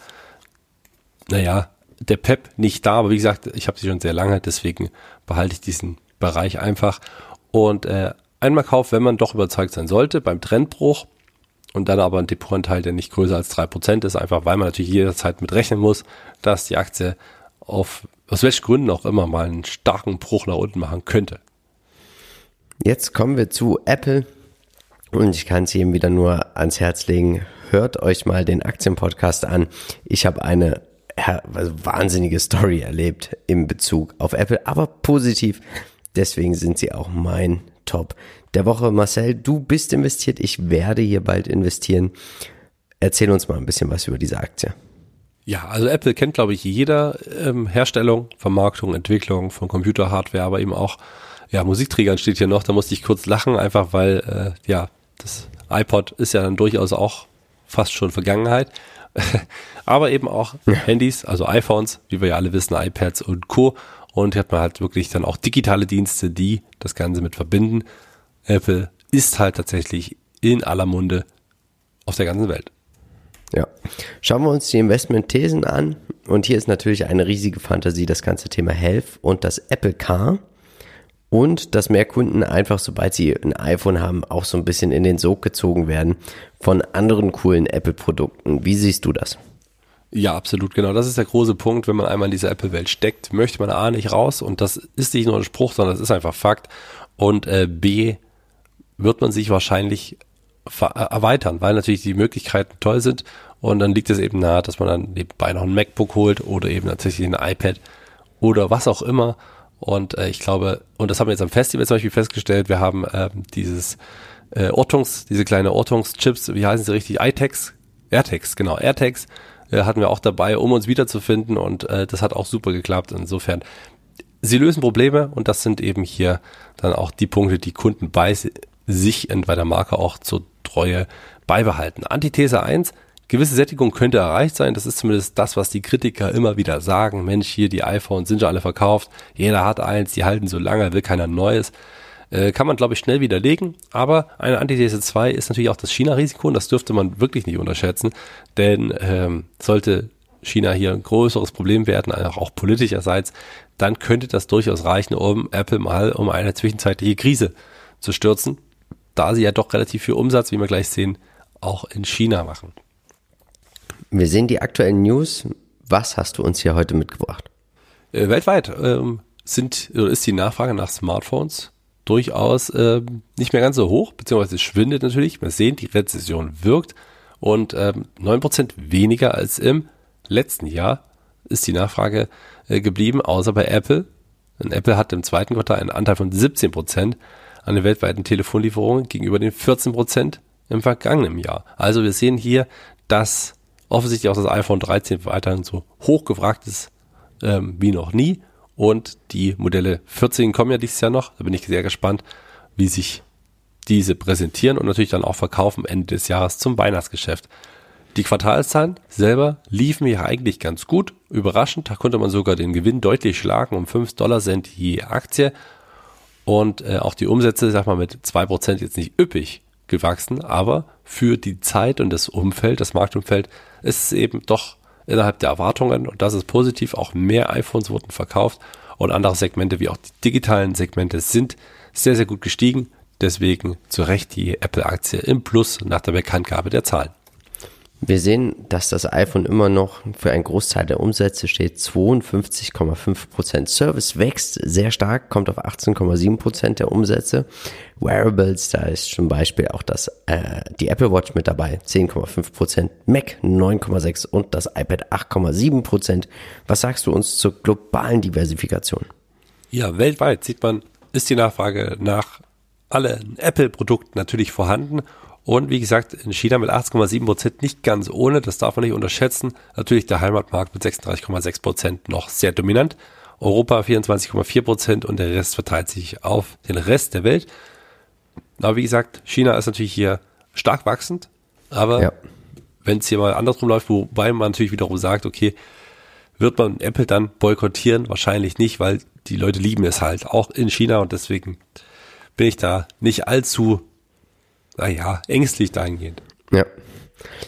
naja, der Pep nicht da. Aber wie gesagt, ich habe sie schon sehr lange, deswegen behalte ich diesen Bereich einfach. Und äh, einmal Kauf, wenn man doch überzeugt sein sollte, beim Trendbruch und dann aber ein Depotanteil, der nicht größer als drei Prozent ist, einfach weil man natürlich jederzeit mit rechnen muss, dass die Aktie auf aus welchen Gründen auch immer mal einen starken Bruch nach unten machen könnte. Jetzt kommen wir zu Apple und ich kann es jedem wieder nur ans Herz legen. Hört euch mal den Aktienpodcast an. Ich habe eine wahnsinnige Story erlebt im Bezug auf Apple, aber positiv. Deswegen sind sie auch mein Top der Woche. Marcel, du bist investiert. Ich werde hier bald investieren. Erzähl uns mal ein bisschen was über diese Aktie. Ja, also Apple kennt, glaube ich, jeder ähm, Herstellung, Vermarktung, Entwicklung von Computerhardware, aber eben auch, ja, Musikträgern steht hier noch, da musste ich kurz lachen, einfach weil, äh, ja, das iPod ist ja dann durchaus auch fast schon Vergangenheit. aber eben auch Handys, also iPhones, wie wir ja alle wissen, iPads und Co. Und hat man halt wirklich dann auch digitale Dienste, die das Ganze mit verbinden. Apple ist halt tatsächlich in aller Munde auf der ganzen Welt. Ja. Schauen wir uns die Investment-Thesen an. Und hier ist natürlich eine riesige Fantasie das ganze Thema Health und das Apple Car. Und dass mehr Kunden einfach, sobald sie ein iPhone haben, auch so ein bisschen in den Sog gezogen werden von anderen coolen Apple-Produkten. Wie siehst du das? Ja, absolut, genau. Das ist der große Punkt, wenn man einmal in dieser Apple-Welt steckt, möchte man A nicht raus und das ist nicht nur ein Spruch, sondern das ist einfach Fakt. Und äh, B wird man sich wahrscheinlich äh, erweitern, weil natürlich die Möglichkeiten toll sind und dann liegt es eben nahe, dass man dann nebenbei noch ein MacBook holt oder eben tatsächlich ein iPad oder was auch immer. Und äh, ich glaube, und das haben wir jetzt am Festival zum Beispiel festgestellt, wir haben äh, dieses äh, Ortungs, diese kleine Ortungschips, wie heißen sie richtig? iTags? AirTags, genau, AirTags äh, hatten wir auch dabei, um uns wiederzufinden und äh, das hat auch super geklappt. Insofern, sie lösen Probleme und das sind eben hier dann auch die Punkte, die Kunden bei sich bei der Marke auch zur Treue beibehalten. Antithese 1, gewisse Sättigung könnte erreicht sein. Das ist zumindest das, was die Kritiker immer wieder sagen. Mensch, hier die iPhones sind ja alle verkauft. Jeder hat eins, die halten so lange, will keiner Neues. Äh, kann man, glaube ich, schnell widerlegen. Aber eine Antithese 2 ist natürlich auch das China-Risiko und das dürfte man wirklich nicht unterschätzen. Denn ähm, sollte China hier ein größeres Problem werden, auch politischerseits, dann könnte das durchaus reichen, um Apple mal um eine zwischenzeitliche Krise zu stürzen da sie ja doch relativ viel Umsatz, wie wir gleich sehen, auch in China machen. Wir sehen die aktuellen News. Was hast du uns hier heute mitgebracht? Äh, weltweit ähm, sind, ist die Nachfrage nach Smartphones durchaus äh, nicht mehr ganz so hoch, beziehungsweise schwindet natürlich. Wir sehen, die Rezession wirkt und ähm, 9% weniger als im letzten Jahr ist die Nachfrage äh, geblieben, außer bei Apple. Und Apple hat im zweiten Quartal einen Anteil von 17 Prozent an den weltweiten Telefonlieferungen gegenüber den 14 Prozent im vergangenen Jahr. Also wir sehen hier, dass offensichtlich auch das iPhone 13 weiterhin so hoch gefragt ist ähm, wie noch nie. Und die Modelle 14 kommen ja dieses Jahr noch. Da bin ich sehr gespannt, wie sich diese präsentieren und natürlich dann auch verkaufen Ende des Jahres zum Weihnachtsgeschäft. Die Quartalszahlen selber liefen ja eigentlich ganz gut. Überraschend, da konnte man sogar den Gewinn deutlich schlagen um 5 Dollar Cent je Aktie und äh, auch die Umsätze, sag mal, mit zwei Prozent jetzt nicht üppig gewachsen, aber für die Zeit und das Umfeld, das Marktumfeld, ist es eben doch innerhalb der Erwartungen und das ist positiv. Auch mehr iPhones wurden verkauft und andere Segmente wie auch die digitalen Segmente sind sehr, sehr gut gestiegen. Deswegen zu Recht die Apple-Aktie im Plus nach der Bekanntgabe der Zahlen. Wir sehen, dass das iPhone immer noch für einen Großteil der Umsätze steht. 52,5 Prozent. Service wächst sehr stark, kommt auf 18,7 Prozent der Umsätze. Wearables, da ist zum Beispiel auch das, äh, die Apple Watch mit dabei, 10,5 Prozent. Mac 9,6% und das iPad 8,7 Prozent. Was sagst du uns zur globalen Diversifikation? Ja, weltweit sieht man, ist die Nachfrage nach allen Apple-Produkten natürlich vorhanden und wie gesagt, in China mit 18,7 Prozent nicht ganz ohne, das darf man nicht unterschätzen. Natürlich der Heimatmarkt mit 36,6 Prozent noch sehr dominant. Europa 24,4 Prozent und der Rest verteilt sich auf den Rest der Welt. Aber wie gesagt, China ist natürlich hier stark wachsend, aber ja. wenn es hier mal andersrum läuft, wobei man natürlich wiederum sagt, okay, Wird man Apple dann boykottieren? Wahrscheinlich nicht, weil die Leute lieben es halt, auch in China und deswegen bin ich da nicht allzu, naja, ängstlich dahingehend. Ja.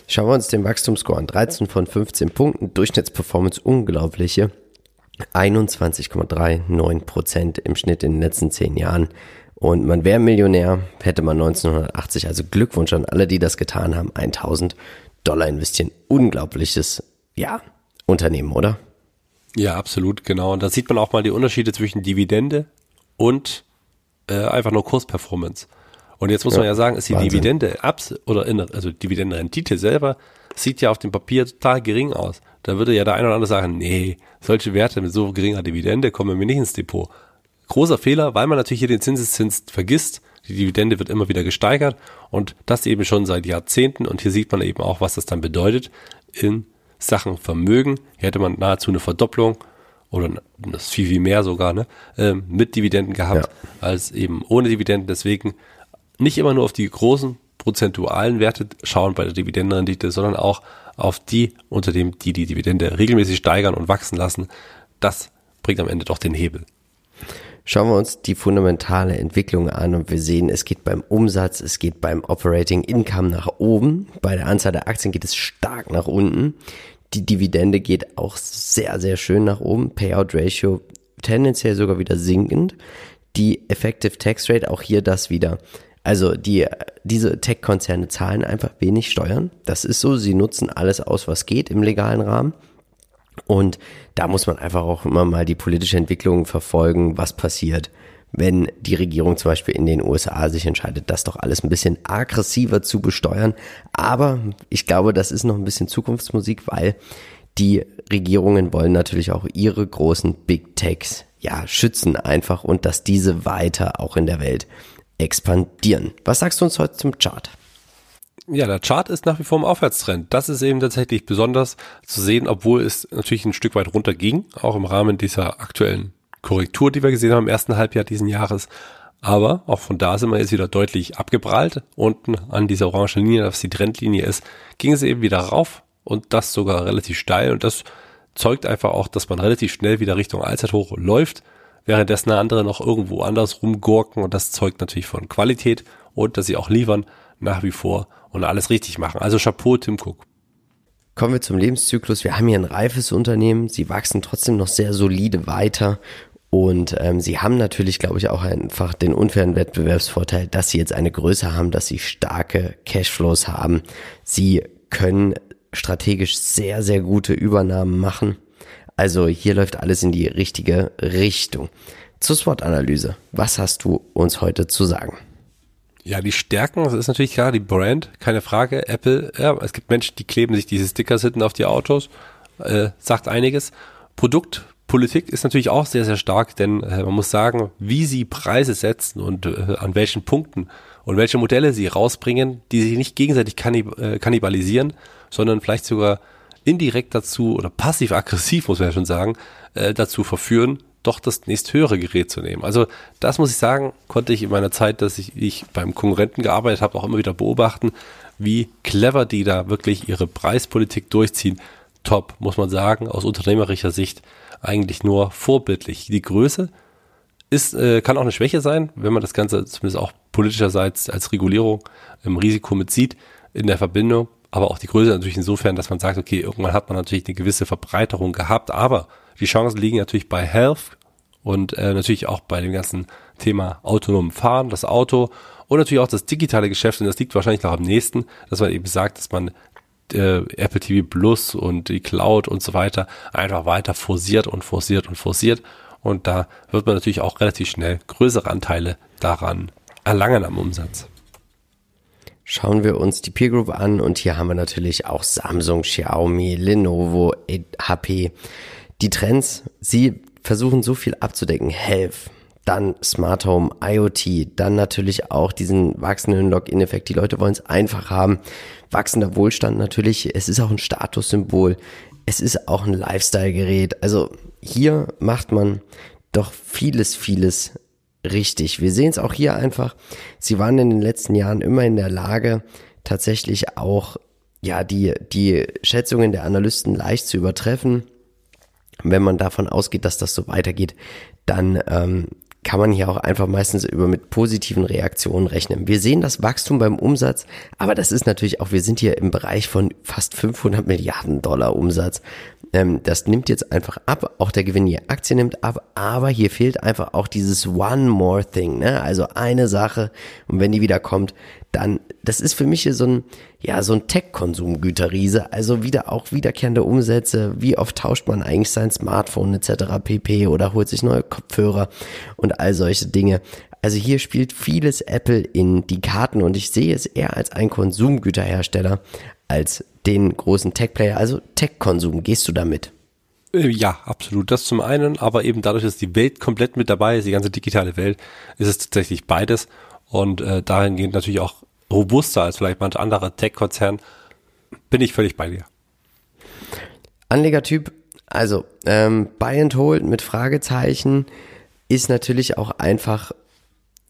Schauen wir uns den Wachstumsscore an. 13 von 15 Punkten, Durchschnittsperformance unglaubliche. 21,39 Prozent im Schnitt in den letzten zehn Jahren. Und man wäre Millionär, hätte man 1980. Also Glückwunsch an alle, die das getan haben. 1000 Dollar investieren. Unglaubliches, ja, Unternehmen, oder? Ja, absolut, genau. Und da sieht man auch mal die Unterschiede zwischen Dividende und äh, einfach nur Kursperformance. Und jetzt muss ja, man ja sagen, ist die Wahnsinn. Dividende abs oder in, also Dividendenrendite selber sieht ja auf dem Papier total gering aus. Da würde ja der eine oder andere sagen, nee, solche Werte mit so geringer Dividende kommen mir nicht ins Depot. Großer Fehler, weil man natürlich hier den Zinseszins vergisst. Die Dividende wird immer wieder gesteigert und das eben schon seit Jahrzehnten. Und hier sieht man eben auch, was das dann bedeutet in Sachen Vermögen. Hier hätte man nahezu eine Verdopplung oder das viel, viel mehr sogar, ne, äh, mit Dividenden gehabt, ja. als eben ohne Dividenden. Deswegen nicht immer nur auf die großen prozentualen Werte schauen bei der Dividendenrendite, sondern auch auf die, unter dem die die Dividende regelmäßig steigern und wachsen lassen. Das bringt am Ende doch den Hebel. Schauen wir uns die fundamentale Entwicklung an und wir sehen, es geht beim Umsatz, es geht beim Operating Income nach oben, bei der Anzahl der Aktien geht es stark nach unten. Die Dividende geht auch sehr, sehr schön nach oben. Payout Ratio tendenziell sogar wieder sinkend. Die Effective Tax Rate, auch hier das wieder also die, diese Tech-Konzerne zahlen einfach wenig Steuern. Das ist so. Sie nutzen alles aus, was geht im legalen Rahmen. Und da muss man einfach auch immer mal die politische Entwicklung verfolgen, was passiert, wenn die Regierung zum Beispiel in den USA sich entscheidet, das doch alles ein bisschen aggressiver zu besteuern. Aber ich glaube, das ist noch ein bisschen Zukunftsmusik, weil die Regierungen wollen natürlich auch ihre großen Big Techs ja schützen einfach und dass diese weiter auch in der Welt expandieren. Was sagst du uns heute zum Chart? Ja, der Chart ist nach wie vor im Aufwärtstrend. Das ist eben tatsächlich besonders zu sehen, obwohl es natürlich ein Stück weit runterging, auch im Rahmen dieser aktuellen Korrektur, die wir gesehen haben im ersten Halbjahr diesen Jahres. Aber auch von da sind wir jetzt wieder deutlich abgeprallt. Unten an dieser orangen Linie, was die Trendlinie ist, ging es eben wieder rauf und das sogar relativ steil. Und das zeugt einfach auch, dass man relativ schnell wieder Richtung Allzeithoch läuft währenddessen andere noch irgendwo anders rumgurken und das zeugt natürlich von Qualität und dass sie auch liefern nach wie vor und alles richtig machen. Also Chapeau, Tim Cook. Kommen wir zum Lebenszyklus. Wir haben hier ein reifes Unternehmen. Sie wachsen trotzdem noch sehr solide weiter. Und ähm, sie haben natürlich, glaube ich, auch einfach den unfairen Wettbewerbsvorteil, dass sie jetzt eine Größe haben, dass sie starke Cashflows haben. Sie können strategisch sehr, sehr gute Übernahmen machen. Also hier läuft alles in die richtige Richtung. Zur SWOT-Analyse. Was hast du uns heute zu sagen? Ja, die Stärken, das ist natürlich klar, die Brand, keine Frage. Apple, ja, es gibt Menschen, die kleben sich diese Stickers hinten auf die Autos, äh, sagt einiges. Produktpolitik ist natürlich auch sehr, sehr stark, denn äh, man muss sagen, wie sie Preise setzen und äh, an welchen Punkten und welche Modelle sie rausbringen, die sich nicht gegenseitig kannib äh, kannibalisieren, sondern vielleicht sogar indirekt dazu oder passiv-aggressiv, muss man ja schon sagen, äh, dazu verführen, doch das nächsthöhere Gerät zu nehmen. Also das muss ich sagen, konnte ich in meiner Zeit, dass ich, ich beim Konkurrenten gearbeitet habe, auch immer wieder beobachten, wie clever die da wirklich ihre Preispolitik durchziehen. Top, muss man sagen, aus unternehmerischer Sicht eigentlich nur vorbildlich. Die Größe ist, äh, kann auch eine Schwäche sein, wenn man das Ganze zumindest auch politischerseits als Regulierung im Risiko mitsieht in der Verbindung aber auch die Größe natürlich insofern, dass man sagt, okay, irgendwann hat man natürlich eine gewisse Verbreiterung gehabt, aber die Chancen liegen natürlich bei Health und äh, natürlich auch bei dem ganzen Thema autonomen Fahren, das Auto und natürlich auch das digitale Geschäft. Und das liegt wahrscheinlich noch am nächsten, dass man eben sagt, dass man äh, Apple TV Plus und die Cloud und so weiter einfach weiter forciert und forciert und forciert. Und da wird man natürlich auch relativ schnell größere Anteile daran erlangen am Umsatz. Schauen wir uns die Peer Group an und hier haben wir natürlich auch Samsung, Xiaomi, Lenovo, HP. Die Trends, sie versuchen so viel abzudecken. Health, dann Smart Home, IoT, dann natürlich auch diesen wachsenden Login-Effekt. Die Leute wollen es einfach haben. Wachsender Wohlstand natürlich. Es ist auch ein Statussymbol. Es ist auch ein Lifestyle-Gerät. Also hier macht man doch vieles, vieles richtig. Wir sehen es auch hier einfach. Sie waren in den letzten Jahren immer in der Lage, tatsächlich auch ja die die Schätzungen der Analysten leicht zu übertreffen. wenn man davon ausgeht, dass das so weitergeht, dann ähm, kann man hier auch einfach meistens über mit positiven Reaktionen rechnen. Wir sehen das Wachstum beim Umsatz, aber das ist natürlich auch, wir sind hier im Bereich von fast 500 Milliarden Dollar Umsatz. Ähm, das nimmt jetzt einfach ab, auch der Gewinn je Aktie nimmt ab, aber hier fehlt einfach auch dieses One More Thing, ne? also eine Sache und wenn die wieder kommt, dann, das ist für mich hier so ein, ja, so ein Tech-Konsumgüterriese, also wieder auch wiederkehrende Umsätze, wie oft tauscht man eigentlich sein Smartphone etc. pp. oder holt sich neue Kopfhörer und all solche Dinge. Also hier spielt vieles Apple in die Karten und ich sehe es eher als ein Konsumgüterhersteller als den großen Tech-Player, also Tech-Konsum. Gehst du damit? Äh, ja, absolut. Das zum einen, aber eben dadurch, dass die Welt komplett mit dabei ist, die ganze digitale Welt, ist es tatsächlich beides und äh, dahingehend natürlich auch robuster als vielleicht manch anderer Tech-Konzern. Bin ich völlig bei dir. Anlegertyp, also ähm, Buy and Hold mit Fragezeichen ist natürlich auch einfach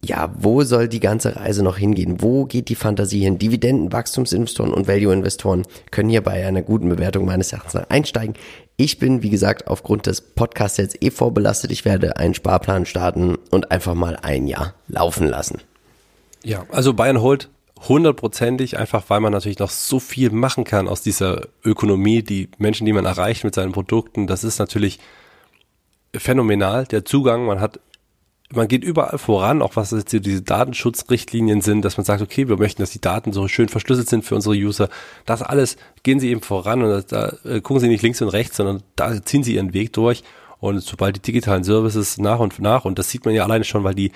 ja, wo soll die ganze Reise noch hingehen? Wo geht die Fantasie hin? Dividenden, Wachstumsinvestoren und Value-Investoren können hier bei einer guten Bewertung meines Erachtens einsteigen. Ich bin, wie gesagt, aufgrund des Podcasts jetzt eh vorbelastet. Ich werde einen Sparplan starten und einfach mal ein Jahr laufen lassen. Ja, also Bayern holt hundertprozentig, einfach weil man natürlich noch so viel machen kann aus dieser Ökonomie, die Menschen, die man erreicht mit seinen Produkten, das ist natürlich phänomenal. Der Zugang, man hat man geht überall voran, auch was jetzt diese Datenschutzrichtlinien sind, dass man sagt, okay, wir möchten, dass die Daten so schön verschlüsselt sind für unsere User. Das alles gehen sie eben voran und da, da äh, gucken sie nicht links und rechts, sondern da ziehen sie ihren Weg durch. Und sobald die digitalen Services nach und nach, und das sieht man ja alleine schon, weil die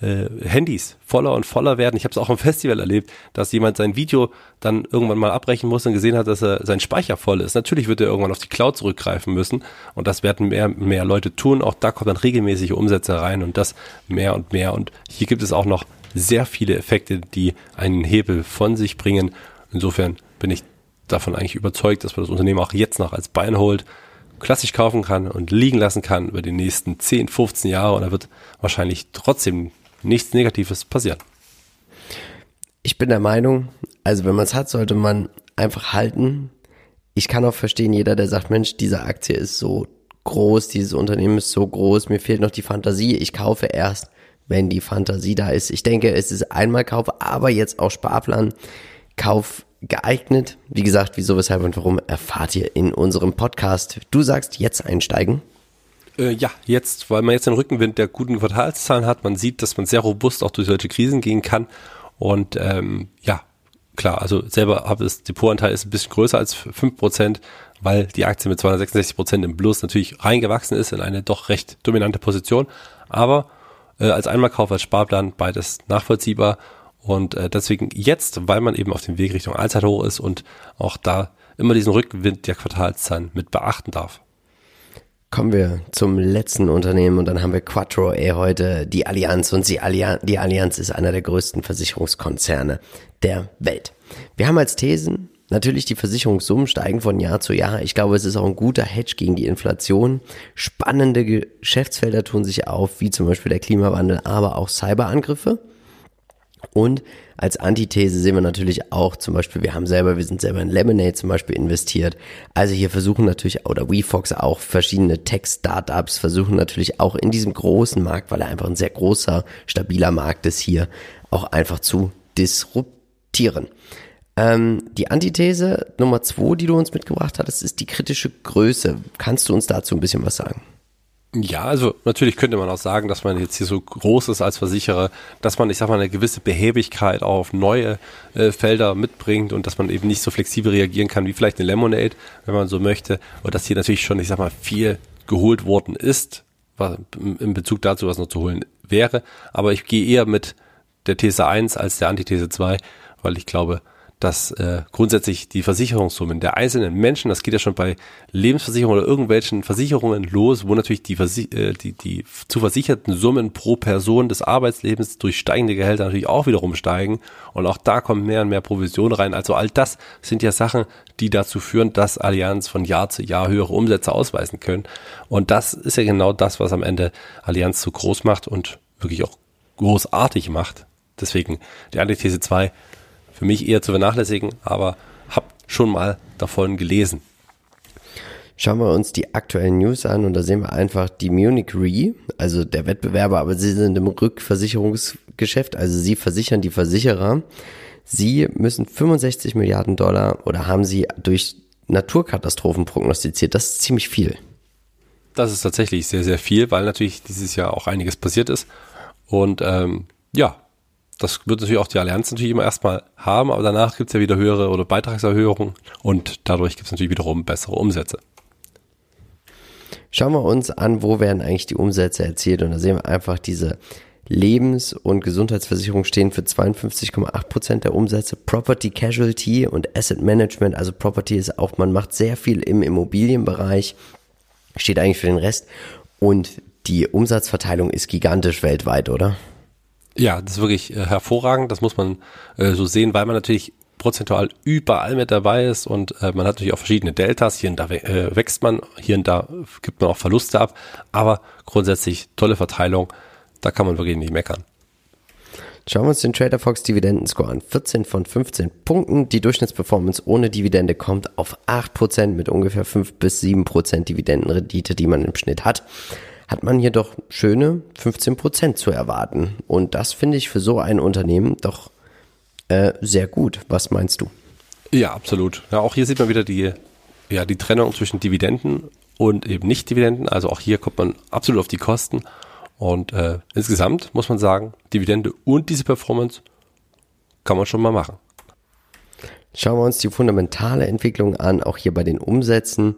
äh, Handys voller und voller werden. Ich habe es auch am Festival erlebt, dass jemand sein Video dann irgendwann mal abbrechen muss und gesehen hat, dass er sein Speicher voll ist. Natürlich wird er irgendwann auf die Cloud zurückgreifen müssen und das werden mehr mehr Leute tun. Auch da kommen dann regelmäßige Umsätze rein und das mehr und mehr. Und hier gibt es auch noch sehr viele Effekte, die einen Hebel von sich bringen. Insofern bin ich davon eigentlich überzeugt, dass man das Unternehmen auch jetzt noch als Bein holt klassisch kaufen kann und liegen lassen kann über die nächsten 10, 15 Jahre und da wird wahrscheinlich trotzdem nichts Negatives passieren. Ich bin der Meinung, also wenn man es hat, sollte man einfach halten. Ich kann auch verstehen, jeder, der sagt, Mensch, diese Aktie ist so groß, dieses Unternehmen ist so groß, mir fehlt noch die Fantasie, ich kaufe erst, wenn die Fantasie da ist. Ich denke, es ist einmal Kauf, aber jetzt auch Sparplan, Kauf geeignet. Wie gesagt, wieso, weshalb und warum erfahrt ihr in unserem Podcast. Du sagst jetzt einsteigen. Äh, ja, jetzt, weil man jetzt den Rückenwind der guten Quartalszahlen hat, man sieht, dass man sehr robust auch durch solche Krisen gehen kann. Und ähm, ja, klar, also selber habe das Depotanteil ist ein bisschen größer als fünf Prozent, weil die Aktie mit 266 Prozent im Plus natürlich reingewachsen ist in eine doch recht dominante Position. Aber äh, als Einmalkauf, als Sparplan beides nachvollziehbar. Und äh, deswegen jetzt, weil man eben auf dem Weg Richtung Allzeithoch ist und auch da immer diesen Rückenwind der Quartalszahlen mit beachten darf. Kommen wir zum letzten Unternehmen und dann haben wir Quattro eh heute, die Allianz und die Allianz, die Allianz ist einer der größten Versicherungskonzerne der Welt. Wir haben als Thesen natürlich die Versicherungssummen steigen von Jahr zu Jahr. Ich glaube, es ist auch ein guter Hedge gegen die Inflation. Spannende Geschäftsfelder tun sich auf, wie zum Beispiel der Klimawandel, aber auch Cyberangriffe. Und als Antithese sehen wir natürlich auch zum Beispiel, wir haben selber, wir sind selber in Lemonade zum Beispiel investiert. Also hier versuchen natürlich, oder WeFox auch verschiedene Tech-Startups versuchen natürlich auch in diesem großen Markt, weil er einfach ein sehr großer, stabiler Markt ist hier, auch einfach zu disruptieren. Ähm, die Antithese Nummer zwei, die du uns mitgebracht hattest, ist die kritische Größe. Kannst du uns dazu ein bisschen was sagen? Ja, also natürlich könnte man auch sagen, dass man jetzt hier so groß ist als Versicherer, dass man, ich sag mal, eine gewisse Behäbigkeit auf neue äh, Felder mitbringt und dass man eben nicht so flexibel reagieren kann wie vielleicht eine Lemonade, wenn man so möchte. Und dass hier natürlich schon, ich sag mal, viel geholt worden ist, was, in Bezug dazu, was noch zu holen wäre. Aber ich gehe eher mit der These 1 als der Antithese 2, weil ich glaube, dass äh, grundsätzlich die Versicherungssummen der einzelnen Menschen, das geht ja schon bei Lebensversicherungen oder irgendwelchen Versicherungen los, wo natürlich die, Versi äh, die, die zu versicherten Summen pro Person des Arbeitslebens durch steigende Gehälter natürlich auch wiederum steigen und auch da kommt mehr und mehr Provision rein. Also all das sind ja Sachen, die dazu führen, dass Allianz von Jahr zu Jahr höhere Umsätze ausweisen können. Und das ist ja genau das, was am Ende Allianz so groß macht und wirklich auch großartig macht. Deswegen die Antithese 2 für mich eher zu vernachlässigen, aber habe schon mal davon gelesen. Schauen wir uns die aktuellen News an und da sehen wir einfach die Munich Re, also der Wettbewerber, aber sie sind im Rückversicherungsgeschäft, also sie versichern die Versicherer. Sie müssen 65 Milliarden Dollar oder haben sie durch Naturkatastrophen prognostiziert. Das ist ziemlich viel. Das ist tatsächlich sehr, sehr viel, weil natürlich dieses Jahr auch einiges passiert ist. Und ähm, ja, das wird natürlich auch die Allianz natürlich immer erstmal haben, aber danach gibt es ja wieder höhere oder Beitragserhöhungen und dadurch gibt es natürlich wiederum bessere Umsätze. Schauen wir uns an, wo werden eigentlich die Umsätze erzielt und da sehen wir einfach diese Lebens- und Gesundheitsversicherung stehen für 52,8 Prozent der Umsätze. Property Casualty und Asset Management, also Property ist auch, man macht sehr viel im Immobilienbereich, steht eigentlich für den Rest. Und die Umsatzverteilung ist gigantisch weltweit, oder? Ja, das ist wirklich äh, hervorragend. Das muss man äh, so sehen, weil man natürlich prozentual überall mit dabei ist und äh, man hat natürlich auch verschiedene Deltas. Hier und da äh, wächst man, hier und da gibt man auch Verluste ab, aber grundsätzlich tolle Verteilung. Da kann man wirklich nicht meckern. Schauen wir uns den Trader Fox Dividendenscore an. 14 von 15 Punkten. Die Durchschnittsperformance ohne Dividende kommt auf 8% mit ungefähr 5 bis 7% Dividendenrendite, die man im Schnitt hat. Hat man hier doch schöne 15% zu erwarten. Und das finde ich für so ein Unternehmen doch äh, sehr gut. Was meinst du? Ja, absolut. Ja, auch hier sieht man wieder die, ja, die Trennung zwischen Dividenden und eben Nicht-Dividenden. Also auch hier kommt man absolut auf die Kosten. Und äh, insgesamt muss man sagen, Dividende und diese Performance kann man schon mal machen. Schauen wir uns die fundamentale Entwicklung an, auch hier bei den Umsätzen.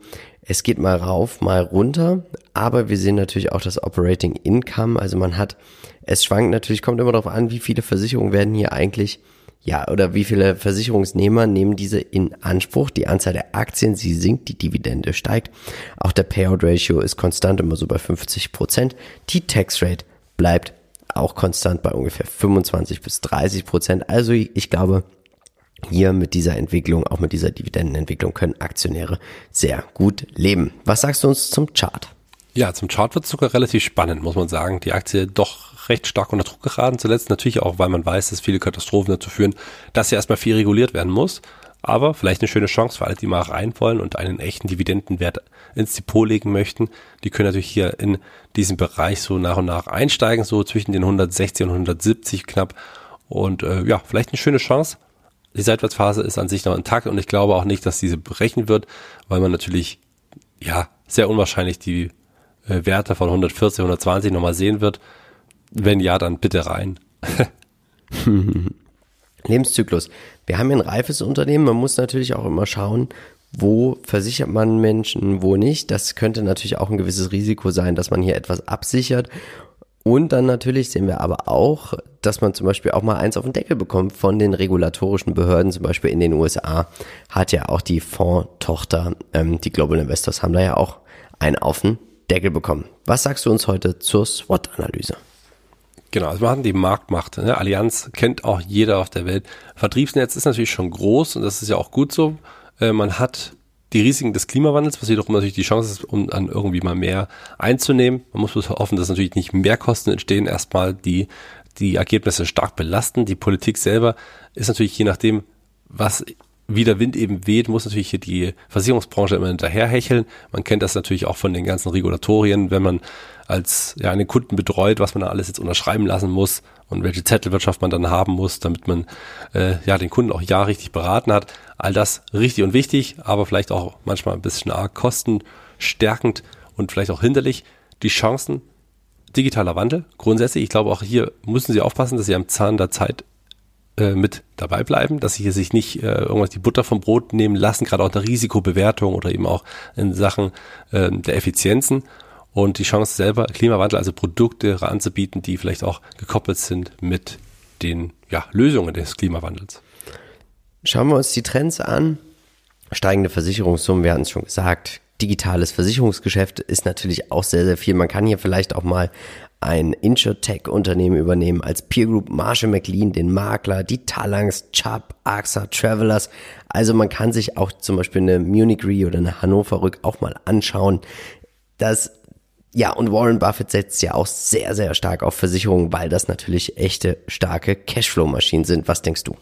Es geht mal rauf, mal runter, aber wir sehen natürlich auch das Operating Income. Also man hat, es schwankt natürlich, kommt immer darauf an, wie viele Versicherungen werden hier eigentlich ja, oder wie viele Versicherungsnehmer nehmen diese in Anspruch? Die Anzahl der Aktien, sie sinkt, die Dividende steigt. Auch der Payout Ratio ist konstant immer so bei 50 Prozent. Die Tax Rate bleibt auch konstant bei ungefähr 25 bis 30 Prozent. Also ich glaube, hier mit dieser Entwicklung, auch mit dieser Dividendenentwicklung können Aktionäre sehr gut leben. Was sagst du uns zum Chart? Ja, zum Chart wird es sogar relativ spannend, muss man sagen. Die Aktie doch recht stark unter Druck geraten zuletzt. Natürlich auch, weil man weiß, dass viele Katastrophen dazu führen, dass ja erstmal viel reguliert werden muss. Aber vielleicht eine schöne Chance für alle, die mal rein wollen und einen echten Dividendenwert ins Depot legen möchten. Die können natürlich hier in diesem Bereich so nach und nach einsteigen, so zwischen den 160 und 170 knapp. Und äh, ja, vielleicht eine schöne Chance. Die Seitwärtsphase ist an sich noch intakt und ich glaube auch nicht, dass diese brechen wird, weil man natürlich ja sehr unwahrscheinlich die äh, Werte von 140, 120 nochmal sehen wird. Wenn ja, dann bitte rein. Lebenszyklus. Wir haben ein reifes Unternehmen. Man muss natürlich auch immer schauen, wo versichert man Menschen, wo nicht. Das könnte natürlich auch ein gewisses Risiko sein, dass man hier etwas absichert. Und dann natürlich sehen wir aber auch, dass man zum Beispiel auch mal eins auf den Deckel bekommt von den regulatorischen Behörden. Zum Beispiel in den USA hat ja auch die Fondtochter, ähm, die Global Investors haben da ja auch einen auf den Deckel bekommen. Was sagst du uns heute zur SWOT-Analyse? Genau, also wir hatten die Marktmacht. Ne? Allianz kennt auch jeder auf der Welt. Vertriebsnetz ist natürlich schon groß und das ist ja auch gut so. Äh, man hat die Risiken des Klimawandels, was wiederum natürlich die Chance ist, um dann irgendwie mal mehr einzunehmen. Man muss hoffen, dass natürlich nicht mehr Kosten entstehen, erstmal die die Ergebnisse stark belasten. Die Politik selber ist natürlich je nachdem, was wie der Wind eben weht, muss natürlich hier die Versicherungsbranche immer hinterherhecheln. Man kennt das natürlich auch von den ganzen Regulatorien, wenn man als ja, einen Kunden betreut, was man da alles jetzt unterschreiben lassen muss und welche Zettelwirtschaft man dann haben muss, damit man äh, ja den Kunden auch ja richtig beraten hat. All das richtig und wichtig, aber vielleicht auch manchmal ein bisschen arg kostenstärkend und vielleicht auch hinderlich. Die Chancen digitaler Wandel grundsätzlich. Ich glaube auch hier müssen Sie aufpassen, dass Sie am Zahn der Zeit äh, mit dabei bleiben, dass sie hier sich nicht äh, irgendwas die Butter vom Brot nehmen lassen, gerade auch der Risikobewertung oder eben auch in Sachen äh, der Effizienzen und die Chance selber Klimawandel, also Produkte anzubieten, die vielleicht auch gekoppelt sind mit den ja, Lösungen des Klimawandels. Schauen wir uns die Trends an. Steigende Versicherungssummen, wir hatten es schon gesagt. Digitales Versicherungsgeschäft ist natürlich auch sehr, sehr viel. Man kann hier vielleicht auch mal ein Insurtech-Unternehmen übernehmen als Peer Group Marshall McLean, den Makler, die Talangs, Chubb, AXA, Travelers. Also man kann sich auch zum Beispiel eine Munich Re oder eine Hannover Rück auch mal anschauen. Das ja, und Warren Buffett setzt ja auch sehr, sehr stark auf Versicherungen, weil das natürlich echte, starke Cashflow-Maschinen sind. Was denkst du?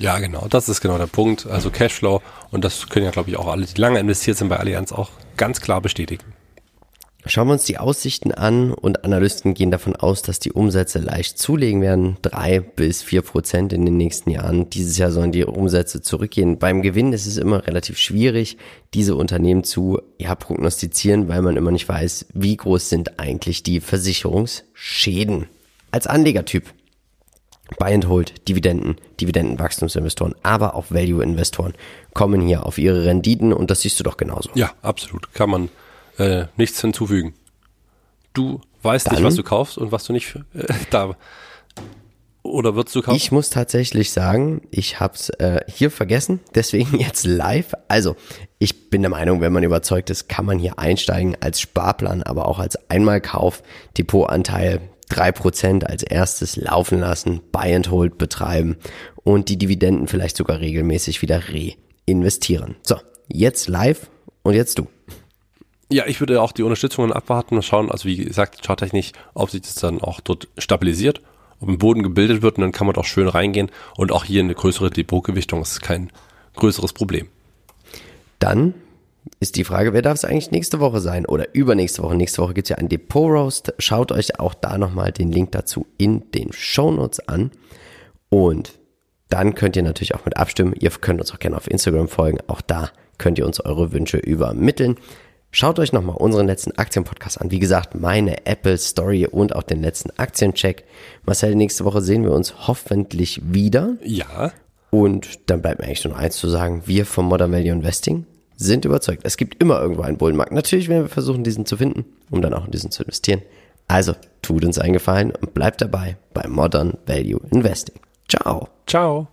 Ja, genau, das ist genau der Punkt. Also Cashflow und das können ja, glaube ich, auch alle, die lange investiert sind bei Allianz, auch ganz klar bestätigen. Schauen wir uns die Aussichten an und Analysten gehen davon aus, dass die Umsätze leicht zulegen werden. Drei bis vier Prozent in den nächsten Jahren. Dieses Jahr sollen die Umsätze zurückgehen. Beim Gewinn ist es immer relativ schwierig, diese Unternehmen zu ja, prognostizieren, weil man immer nicht weiß, wie groß sind eigentlich die Versicherungsschäden. Als Anlegertyp Buy and Hold, Dividenden, Dividendenwachstumsinvestoren, aber auch Value-Investoren kommen hier auf ihre Renditen und das siehst du doch genauso. Ja, absolut. Kann man äh, nichts hinzufügen. Du weißt Dann, nicht, was du kaufst und was du nicht äh, da oder würdest du kaufen? Ich muss tatsächlich sagen, ich hab's äh, hier vergessen, deswegen jetzt live. Also, ich bin der Meinung, wenn man überzeugt ist, kann man hier einsteigen als Sparplan, aber auch als Einmalkauf, Depotanteil 3% als erstes laufen lassen, Buy and Hold betreiben und die Dividenden vielleicht sogar regelmäßig wieder reinvestieren. So, jetzt live und jetzt du. Ja, ich würde auch die Unterstützungen abwarten und schauen, also wie gesagt, charttechnisch, ob sich das dann auch dort stabilisiert, ob ein Boden gebildet wird und dann kann man doch schön reingehen und auch hier eine größere Depotgewichtung ist kein größeres Problem. Dann ist die Frage, wer darf es eigentlich nächste Woche sein oder übernächste Woche? Nächste Woche gibt es ja ein Depot Roast. Schaut euch auch da nochmal den Link dazu in den Show Notes an. Und dann könnt ihr natürlich auch mit abstimmen. Ihr könnt uns auch gerne auf Instagram folgen. Auch da könnt ihr uns eure Wünsche übermitteln. Schaut euch nochmal unseren letzten Aktienpodcast an. Wie gesagt, meine Apple Story und auch den letzten Aktiencheck. Marcel, nächste Woche sehen wir uns hoffentlich wieder. Ja. Und dann bleibt mir eigentlich nur eins zu sagen. Wir vom Modern Value Investing sind überzeugt. Es gibt immer irgendwo einen Bullenmarkt. Natürlich werden wir versuchen, diesen zu finden, um dann auch in diesen zu investieren. Also tut uns einen Gefallen und bleibt dabei bei Modern Value Investing. Ciao. Ciao.